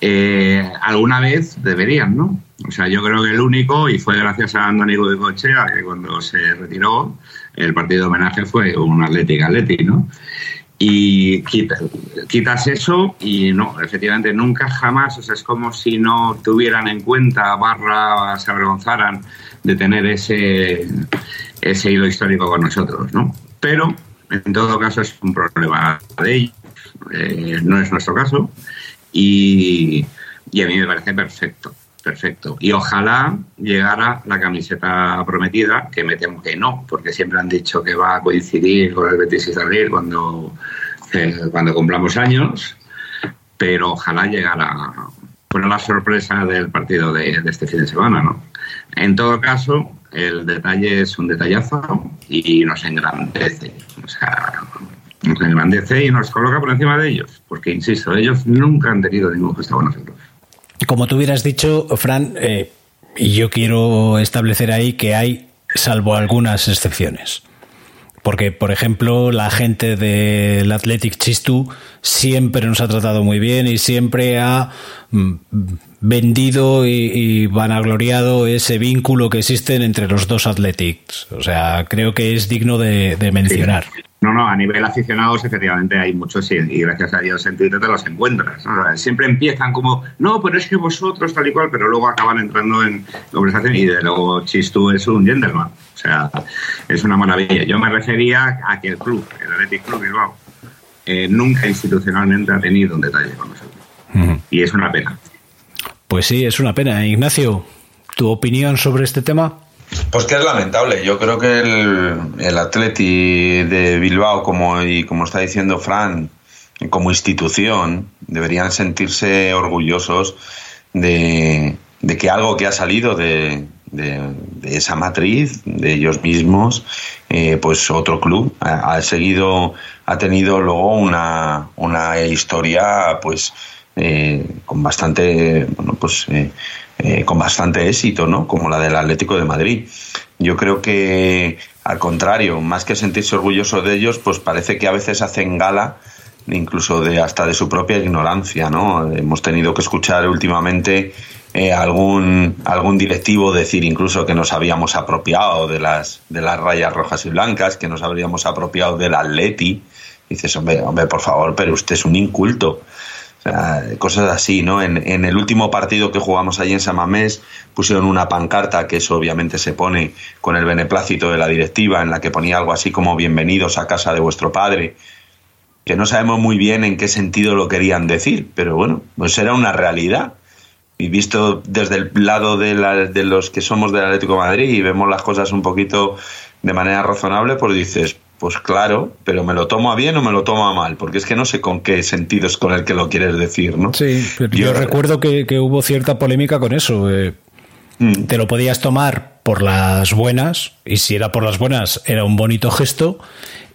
Eh, alguna vez deberían, ¿no? O sea, yo creo que el único, y fue gracias a Andoni de Cochea, que cuando se retiró, el partido de homenaje fue un Atlético Atleti, ¿no? Y quitas, quitas eso y no, efectivamente, nunca jamás, o sea, es como si no tuvieran en cuenta, barra, se avergonzaran de tener ese, ese hilo histórico con nosotros, ¿no? Pero, en todo caso, es un problema de ellos, eh, no es nuestro caso, y, y, a mí me parece perfecto, perfecto. Y ojalá llegara la camiseta prometida, que me temo que no, porque siempre han dicho que va a coincidir con el 26 de abril cuando, eh, cuando cumplamos años, pero ojalá llegara bueno, la sorpresa del partido de, este fin de semana, ¿no? En todo caso, el detalle es un detallazo y nos engrandece. O sea, nos engrandece y nos coloca por encima de ellos. Porque, insisto, ellos nunca han tenido ningún gesto con nosotros. Como tú hubieras dicho, Fran, eh, yo quiero establecer ahí que hay, salvo algunas excepciones. Porque, por ejemplo, la gente del Athletic Chistu siempre nos ha tratado muy bien y siempre ha mm, vendido y, y, vanagloriado ese vínculo que existen entre los dos Athletics. O sea, creo que es digno de, de mencionar. Sí. No, no, a nivel aficionados efectivamente hay muchos y, y, gracias a Dios en Twitter te los encuentras. ¿no? Siempre empiezan como, no, pero es que vosotros tal y cual, pero luego acaban entrando en conversación y de luego Chistu es un gentleman. O sea, es una maravilla. Yo me refería a que el club, el Athletic Club Bilbao, eh, nunca institucionalmente ha tenido un detalle con nosotros. Uh -huh. Y es una pena. Pues sí, es una pena. Ignacio, ¿tu opinión sobre este tema? Pues que es lamentable. Yo creo que el, el Atleti de Bilbao, como, y como está diciendo Fran, como institución, deberían sentirse orgullosos de, de que algo que ha salido de, de, esa matriz, de ellos mismos, eh, pues otro club ha, ha, seguido, ha tenido luego una, una historia, pues, eh, con bastante, bueno, pues, eh, eh, con bastante éxito, ¿no? Como la del Atlético de Madrid. Yo creo que, al contrario, más que sentirse orgulloso de ellos, pues parece que a veces hacen gala incluso de hasta de su propia ignorancia, ¿no? Hemos tenido que escuchar últimamente eh, algún algún directivo decir incluso que nos habíamos apropiado de las de las rayas rojas y blancas, que nos habríamos apropiado del Atleti, dices, hombre, hombre, por favor, pero usted es un inculto. O sea, cosas así, ¿no? En, en el último partido que jugamos allí en Samamés pusieron una pancarta que eso obviamente se pone con el beneplácito de la directiva en la que ponía algo así como bienvenidos a casa de vuestro padre que no sabemos muy bien en qué sentido lo querían decir, pero bueno, pues era una realidad. Y visto desde el lado de, la- de los que somos del Atlético Madrid y vemos las cosas un poquito de manera razonable, pues dices, pues claro, pero me lo tomo a bien o me lo tomo a mal, porque es que no sé con qué sentido es con el que lo quieres decir, ¿no? Sí, pero yo, Yo- recuerdo que, que hubo cierta polémica con eso. eh, Mm. Te lo podías tomar por las buenas, y si era por las buenas, era un bonito gesto,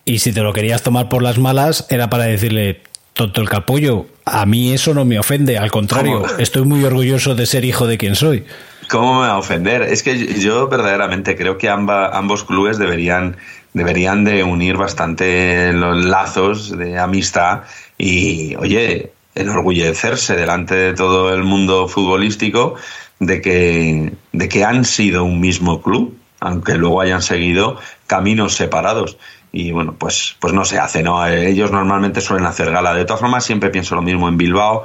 y si te lo querías tomar por las malas, era para decirle, tonto el capullo, a mí eso no me ofende, al contrario, ¿Cómo? estoy muy orgulloso de ser hijo de quien soy. ¿Cómo me va a ofender? Es que yo verdaderamente creo que amba- ambos clubes deberían, deberían de unir bastante los lazos de amistad y, oye, enorgullecerse delante de todo el mundo futbolístico de que, de que han sido un mismo club, aunque luego hayan seguido caminos separados. Y bueno, pues, pues no se hace, ¿no? Ellos normalmente suelen hacer gala. De todas formas, siempre pienso lo mismo en Bilbao.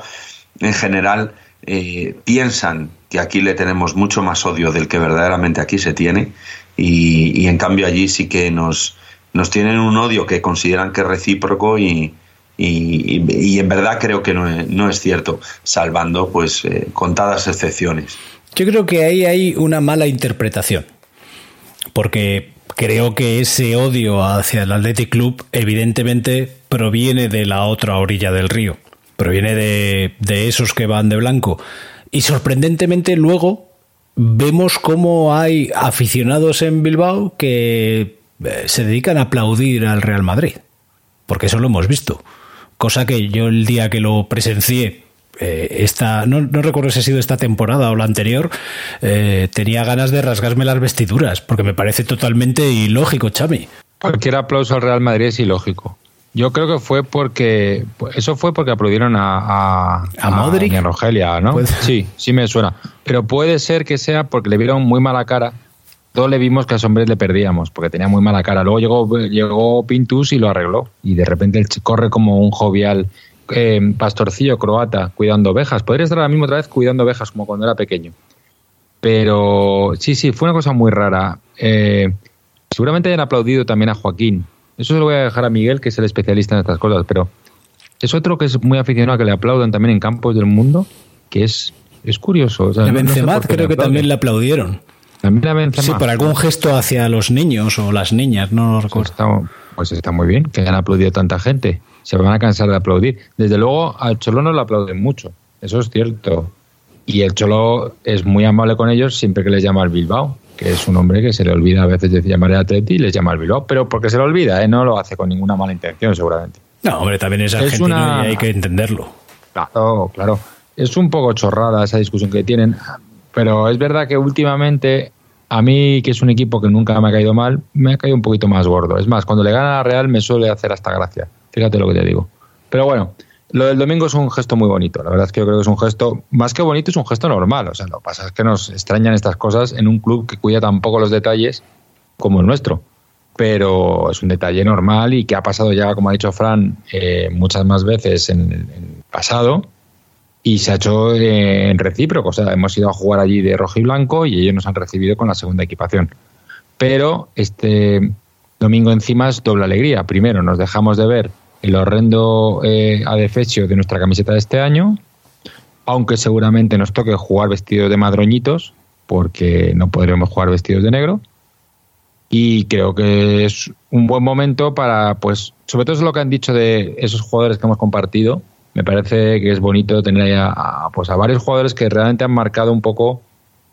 En general, eh, piensan que aquí le tenemos mucho más odio del que verdaderamente aquí se tiene. Y, en cambio allí sí que nos, nos tienen un odio que consideran que es recíproco y- y en verdad creo que no es, no es cierto, salvando pues eh, contadas excepciones. Yo creo que ahí hay una mala interpretación. Porque creo que ese odio hacia el Athletic Club evidentemente proviene de la otra orilla del río. Proviene de, de esos que van de blanco. Y sorprendentemente luego vemos cómo hay aficionados en Bilbao que eh, se dedican a aplaudir al Real Madrid. Porque eso lo hemos visto. Cosa que yo el día que lo presencié, eh, esta, no, no recuerdo si ha sido esta temporada o la anterior, eh, tenía ganas de rasgarme las vestiduras, porque me parece totalmente ilógico, Chami. Cualquier aplauso al Real Madrid es ilógico. Yo creo que fue porque. Eso fue porque aplaudieron a. A, ¿A Modric? doña Rogelia, ¿no? Sí, sí me suena. Pero puede ser que sea porque le vieron muy mala cara. Todos le vimos que a esos hombres le perdíamos, porque tenía muy mala cara. Luego llegó, llegó Pintus y lo arregló. Y de repente él corre como un jovial eh, pastorcillo croata cuidando ovejas. Podría estar ahora mismo otra vez cuidando ovejas como cuando era pequeño. Pero sí, sí, fue una cosa muy rara. Eh, seguramente hayan aplaudido también a Joaquín. Eso se lo voy a dejar a Miguel, que es el especialista en estas cosas, pero es otro que es muy aficionado a que le aplaudan también en campos del mundo, que es, es curioso. O sea, A no- no sé Benzema creo que también le aplaudieron. También a Benzema. Sí, por algún gesto hacia los niños o las niñas, no lo Pues recuerdo. está, pues está muy bien que hayan aplaudido tanta gente. Se van a cansar de aplaudir. Desde luego, al Cholo no le aplauden mucho. Eso es cierto. Y el Cholo es muy amable con ellos siempre que les llama al Bilbao, que es un hombre que se le olvida a veces de llamar al Atleti y les llama al Bilbao, pero porque se le olvida, ¿eh? no lo hace con ninguna mala intención, seguramente. No, hombre, también es Es argentino una- y hay que entenderlo. Claro, claro. Es un poco chorrada esa discusión que tienen, pero es verdad que últimamente a mí, que es un equipo que nunca me ha caído mal, me ha caído un poquito más gordo. Es más, cuando le gana a Real me suele hacer hasta gracia. Fíjate lo que te digo. Pero bueno, lo del domingo es un gesto muy bonito. La verdad es que yo creo que es un gesto, más que bonito, es un gesto normal. O sea, lo que pasa es que nos extrañan estas cosas en un club que cuida tan poco los detalles como el nuestro. Pero es un detalle normal y que ha pasado ya, como ha dicho Fran, eh, muchas más veces en el pasado y se ha hecho eh, en recíproco. O sea, hemos ido a jugar allí de rojo y blanco y ellos nos han recibido con la segunda equipación. Pero este domingo encima es doble alegría. Primero, nos dejamos de ver el horrendo eh, adefesio de nuestra camiseta de este año, aunque seguramente nos toque jugar vestidos de madroñitos, porque no podremos jugar vestidos de negro. Y creo que es un buen momento para, pues, sobre todo es lo que han dicho de esos jugadores que hemos compartido. Me parece que es bonito tener a, a, pues, a varios jugadores que realmente han marcado un poco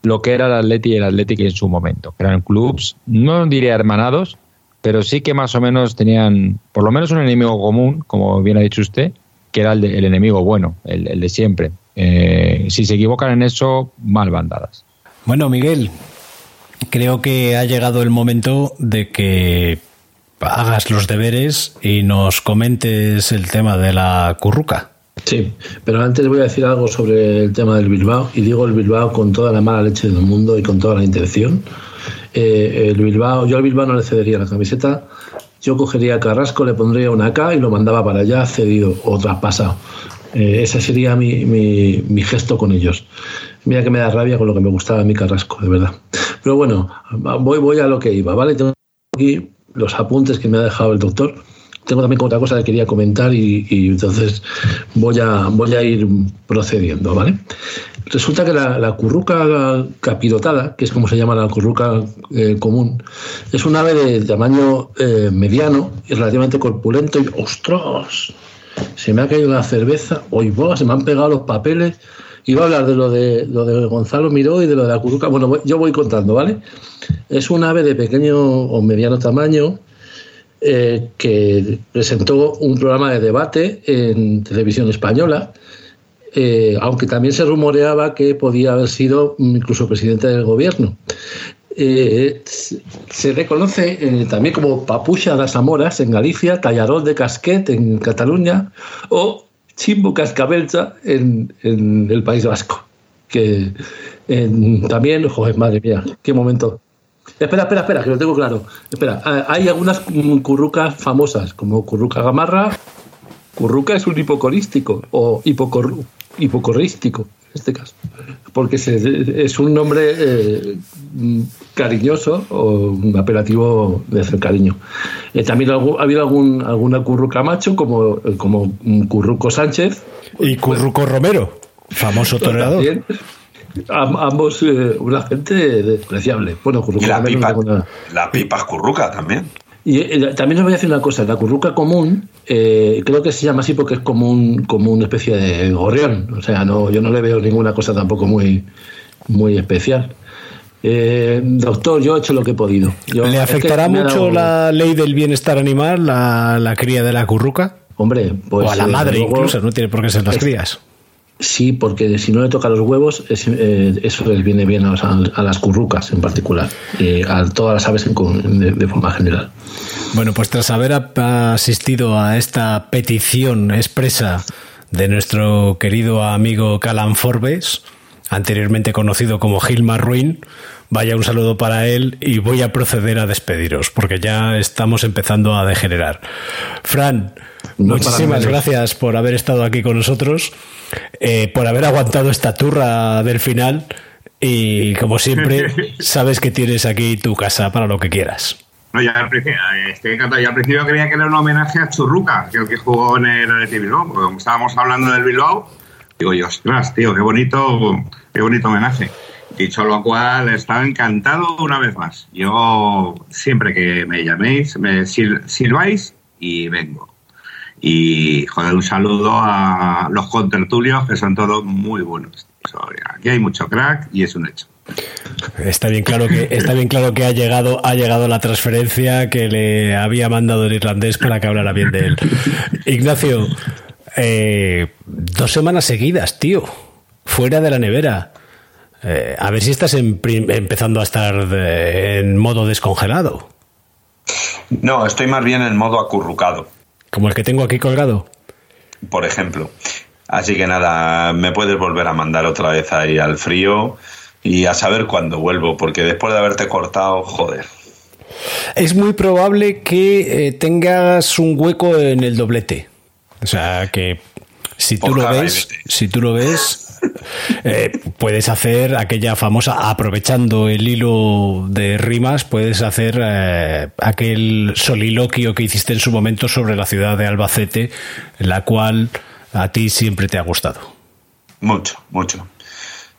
lo que era el Atleti y el Atlético en su momento. Eran clubs, no diría hermanados, pero sí que más o menos tenían por lo menos un enemigo común, como bien ha dicho usted, que era el, de- el enemigo bueno, el, el de siempre. Eh, si se equivocan en eso, mal bandadas. Bueno, Miguel, creo que ha llegado el momento de que hagas los deberes y nos comentes el tema de la curruca. Sí, pero antes voy a decir algo sobre el tema del Bilbao y digo el Bilbao con toda la mala leche del mundo y con toda la intención. Eh, el Bilbao, yo al Bilbao no le cedería la camiseta yo cogería Carrasco, le pondría una K y lo mandaba para allá cedido o traspasado. Eh, ese sería mi, mi, mi gesto con ellos. Mira que me da rabia con lo que me gustaba a mí Carrasco, de verdad. Pero bueno, voy, voy a lo que iba, ¿vale? Tengo aquí los apuntes que me ha dejado el doctor. Tengo también otra cosa que quería comentar y, entonces voy a, voy a ir procediendo, ¿vale? Resulta que la, curruca capirotada, que es como se llama la curruca eh, común, es un ave de tamaño eh, mediano y relativamente corpulento y ¡ostras! Se me ha caído la cerveza, hoy se me han pegado los papeles. Iba a hablar de lo de lo de Gonzalo Miró y de lo de la curruca. Bueno, voy- yo voy contando, ¿vale? Es un ave de pequeño o mediano tamaño eh, que presentó un programa de debate en televisión española, eh, aunque también se rumoreaba que podía haber sido incluso presidente del gobierno. Eh, se- reconoce también como Papucha das Amoras en Galicia, Tallarol de Casquet en Cataluña o Chimbo Cascabelcha en, el País Vasco. Que también, joder, madre mía, qué momento. Espera, espera, espera, que lo tengo claro. Espera, ah, hay algunas currucas famosas, como Curruca Gamarra. Curruca es un hipocorístico o hipocor- hipocorrístico, en este caso, porque se- es un nombre eh, cariñoso o un apelativo de hacer cariño. Eh, también ha habido algún, alguna curruca macho, como, como Curruco Sánchez. Y Curruco Romero, famoso toreador. Ambos, eh, una gente despreciable. Bueno, Curruco Y la no pipa, la pipa es curruca también. Y eh, también os voy a decir una cosa, la curruca común, eh, creo que se llama así porque es como, un, como una especie de gorrión, o sea, no, yo no le veo ninguna cosa tampoco muy, muy especial. Eh, doctor, yo he hecho lo que he podido. Yo- ¿Le es que afectará mucho dado- la ley del bienestar animal, la, la cría de la curruca? Hombre, pues, o a la eh, madre luego- incluso, no tiene por qué ser las Es- crías. Sí, porque si no le toca los huevos, es- eh, eso les viene bien a, a las currucas en particular, y a todas las aves en de- de forma general. Bueno, pues tras haber asistido a esta petición expresa de nuestro querido amigo Calan Forbes, anteriormente conocido como Gilmar Ruin, vaya un saludo para él y voy a proceder a despediros, porque ya estamos empezando a degenerar. Fran, No muchísimas gracias por haber estado aquí con nosotros, eh, por haber aguantado esta turra del final y como siempre, sabes que tienes aquí tu casa para lo que quieras. No, ya al principio, estoy encantado. Yo al principio creía que era un homenaje a Churruca, que es el que jugó en el Athletic Bilbao, porque como estábamos hablando del Bilbao, digo yo, ostras, tío, qué bonito, qué bonito homenaje. Dicho lo cual, estaba encantado una vez más. Yo, siempre que me llaméis, me sil- silbáis y vengo. Y, joder, un saludo a los contertulios, que son todos muy buenos. Aquí hay mucho crack y es un hecho. Está bien claro que está bien claro que ha llegado ha llegado la transferencia que le había mandado el irlandés para que hablara bien de él. Ignacio, eh, dos semanas seguidas, tío, fuera de la nevera. Eh, a ver si estás empezando a estar de- en modo descongelado, No, estoy más bien en modo acurrucado, como el que tengo aquí colgado. por ejemplo. Así que nada, me puedes volver a mandar otra vez ahí al frío y a saber cuándo vuelvo, porque después de haberte cortado, joder. Es muy probable que eh, tengas un hueco en el doblete. O sea que si tú lo Ojalá ves, si tú lo ves, eh, puedes hacer aquella famosa, aprovechando el hilo de rimas, puedes hacer eh, aquel soliloquio que hiciste en su momento sobre la ciudad de Albacete, la cual a ti siempre te ha gustado. Mucho, mucho.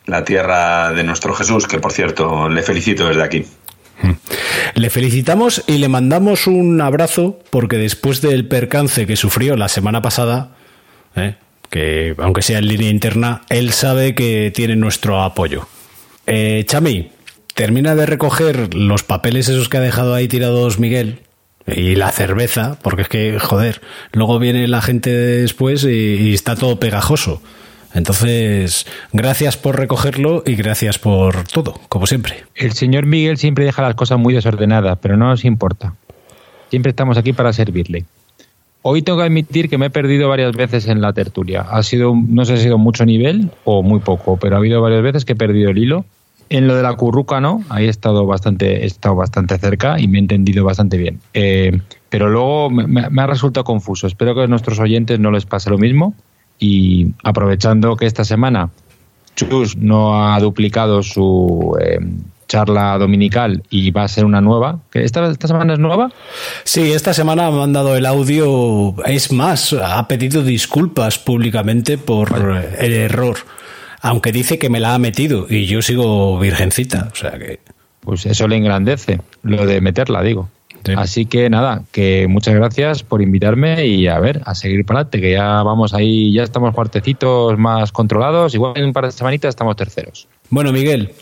La tierra de nuestro Jesús, que por cierto, le felicito desde aquí. Le felicitamos y le mandamos un abrazo porque después del percance que sufrió la semana pasada, ¿eh? Que aunque sea en línea interna, él sabe que tiene nuestro apoyo. Eh, Chami, termina de recoger los papeles esos que ha dejado ahí tirados Miguel y la cerveza, porque es que, joder, luego viene la gente después y, y está todo pegajoso. Entonces, gracias por recogerlo y gracias por todo, como siempre. El señor Miguel siempre deja las cosas muy desordenadas, pero no nos importa. Siempre estamos aquí para servirle. Hoy tengo que admitir que me he perdido varias veces en la tertulia. Ha sido, no sé si ha sido mucho nivel o muy poco, pero ha habido varias veces que he perdido el hilo. En lo de la curruca, no, ahí he estado bastante, he estado bastante cerca y me he entendido bastante bien. Eh, pero luego me ha resultado confuso. Espero que a nuestros oyentes no les pase lo mismo. Y aprovechando que esta semana Chus no ha duplicado su eh, charla dominical y va a ser una nueva, esta, esta semana es nueva. Sí, esta semana me han dado el audio. Es más, ha pedido disculpas públicamente por el error. Aunque dice que me la ha metido y yo sigo virgencita. O sea que. Pues eso le engrandece, lo de meterla, digo. Así que nada, que muchas gracias por invitarme y a ver, a seguir para adelante, que ya vamos ahí, ya estamos cuartecitos más controlados, igual en un par de semanitas estamos terceros. Bueno, Miguel,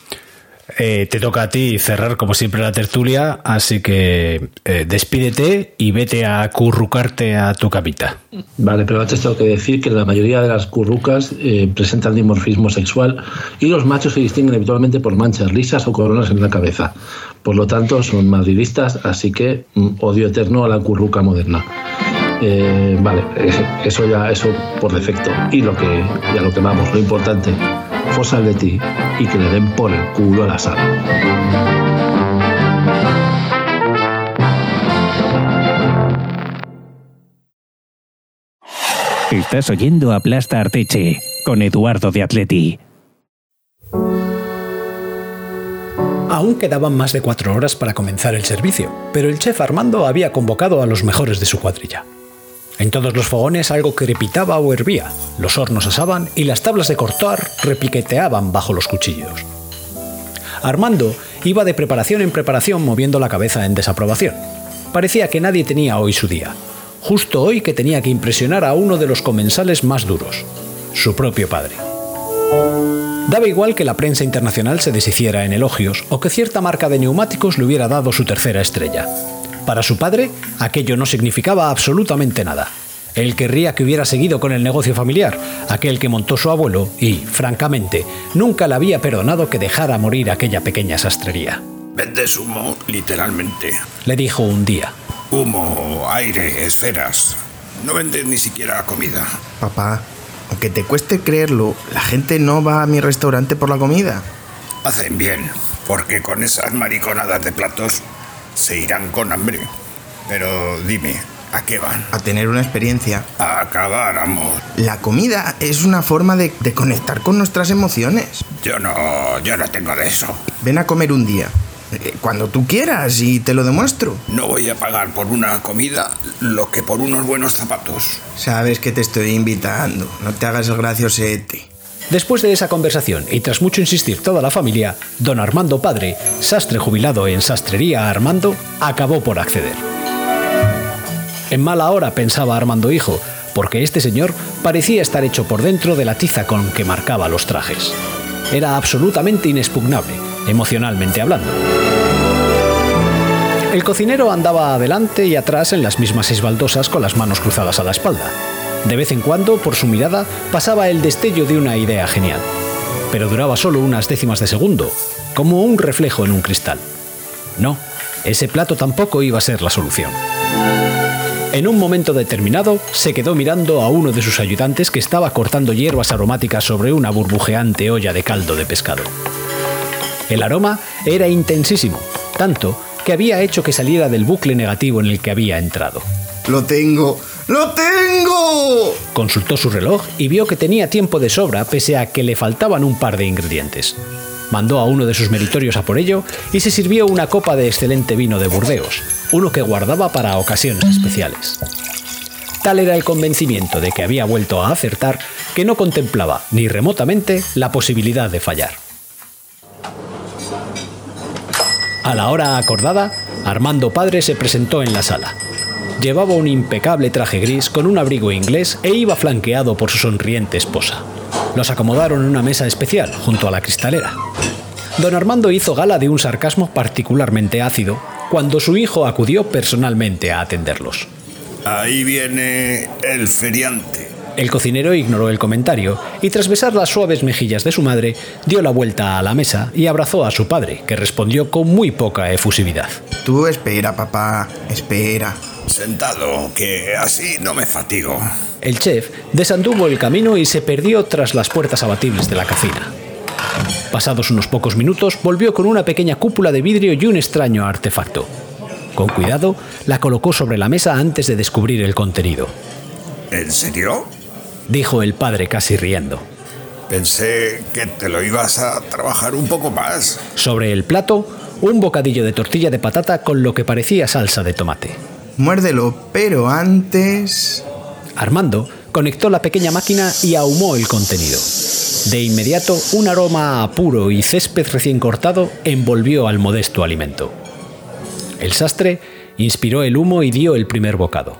eh, te toca a ti cerrar como siempre la tertulia, así que eh, despídete y vete a currucarte a tu capita. Vale, pero antes tengo que decir que la mayoría de las currucas eh, presentan dimorfismo sexual y los machos se distinguen habitualmente por manchas lisas o coronas en la cabeza. Por lo tanto, son madridistas, así que mm, odio eterno a la curruca moderna. Eh, vale, eh, eso ya, eso por defecto. Y lo que, y a lo que vamos, lo importante, fosal de ti y que le den por el culo a la sala. Estás oyendo Aplasta Arteche con Eduardo de Atleti. Aún quedaban más de cuatro horas para comenzar el servicio, pero el chef Armando había convocado a los mejores de su cuadrilla. En todos los fogones algo crepitaba o hervía, los hornos asaban y las tablas de cortar repiqueteaban bajo los cuchillos. Armando iba de preparación en preparación moviendo la cabeza en desaprobación. Parecía que nadie tenía hoy su día, justo hoy que tenía que impresionar a uno de los comensales más duros, su propio padre. Daba igual que la prensa internacional se deshiciera en elogios o que cierta marca de neumáticos le hubiera dado su tercera estrella. Para su padre, aquello no significaba absolutamente nada. Él querría que hubiera seguido con el negocio familiar, aquel que montó su abuelo, y, francamente, nunca le había perdonado que dejara morir aquella pequeña sastrería. Vendes humo, literalmente. Le dijo un día. Humo, aire, esferas. No vendes ni siquiera comida. Papá, aunque te cueste creerlo, la gente no va a mi restaurante por la comida. Hacen bien, porque con esas mariconadas de platos se irán con hambre. Pero dime, ¿a qué van? A tener una experiencia. A acabar, amor. La comida es una forma de, de conectar con nuestras emociones. Yo no, yo no tengo de eso. Ven a comer un día. eh, Cuando tú quieras y te lo demuestro. No voy a pagar por una comida lo que por unos buenos zapatos. Sabes que te estoy invitando. No te hagas el graciosete. Después de esa conversación y tras mucho insistir toda la familia, don Armando padre, sastre jubilado en Sastrería Armando, acabó por acceder. En mala hora pensaba Armando hijo, porque este señor parecía estar hecho por dentro de la tiza con que marcaba los trajes. Era absolutamente inexpugnable, emocionalmente hablando. El cocinero andaba adelante y atrás en las mismas seis con las manos cruzadas a la espalda. De vez en cuando, por su mirada, pasaba el destello de una idea genial. Pero duraba solo unas décimas de segundo, como un reflejo en un cristal. No, ese plato tampoco iba a ser la solución. En un momento determinado, se quedó mirando a uno de sus ayudantes que estaba cortando hierbas aromáticas sobre una burbujeante olla de caldo de pescado. El aroma era intensísimo, tanto que había hecho que saliera del bucle negativo en el que había entrado. ¡Lo tengo! ¡Lo tengo! Consultó su reloj y vio que tenía tiempo de sobra pese a que le faltaban un par de ingredientes. Mandó a uno de sus meritorios a por ello y se sirvió una copa de excelente vino de Burdeos, uno que guardaba para ocasiones especiales. Tal era el convencimiento de que había vuelto a acertar que no contemplaba ni remotamente la posibilidad de fallar. A la hora acordada, Armando Padre se presentó en la sala. Llevaba un impecable traje gris con un abrigo inglés e iba flanqueado por su sonriente esposa. Los acomodaron en una mesa especial junto a la cristalera. Don Armando hizo gala de un sarcasmo particularmente ácido cuando su hijo acudió personalmente a atenderlos. Ahí viene el feriante. El cocinero ignoró el comentario y tras besar las suaves mejillas de su madre, dio la vuelta a la mesa y abrazó a su padre, que respondió con muy poca efusividad. Tú espera, papá. Espera. Sentado, que así no me fatigo. El chef desanduvo el camino y se perdió tras las puertas abatibles de la cocina. Pasados unos pocos minutos, volvió con una pequeña cúpula de vidrio y un extraño artefacto. Con cuidado, la colocó sobre la mesa antes de descubrir el contenido. ¿En serio? Dijo el padre casi riendo. Pensé que te lo ibas a trabajar un poco más. Sobre el plato, un bocadillo de tortilla de patata con lo que parecía salsa de tomate. Muérdelo, pero antes... Armando conectó la pequeña máquina y ahumó el contenido. De inmediato, un aroma a puro y césped recién cortado envolvió al modesto alimento. El sastre inspiró el humo y dio el primer bocado.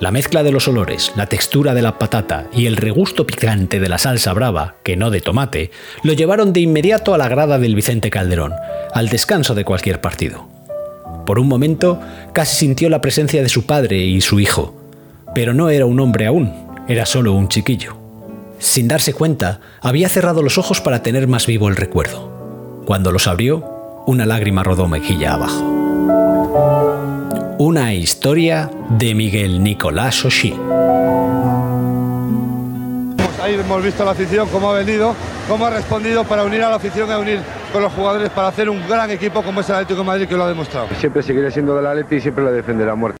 La mezcla de los olores, la textura de la patata y el regusto picante de la salsa brava, que no de tomate, lo llevaron de inmediato a la grada del Vicente Calderón, al descanso de cualquier partido. Por un momento casi sintió la presencia de su padre y su hijo, pero no era un hombre aún, era solo un chiquillo. Sin darse cuenta, había cerrado los ojos para tener más vivo el recuerdo. Cuando los abrió, una lágrima rodó mejilla abajo. Una historia de Miguel Nicolás Oshí. Ahí hemos visto a la afición cómo ha venido, cómo ha respondido para unir a la afición y unir con los jugadores para hacer un gran equipo como es el Atlético de Madrid que lo ha demostrado. Siempre seguiré siendo del Atleti y siempre lo defenderé a muerte.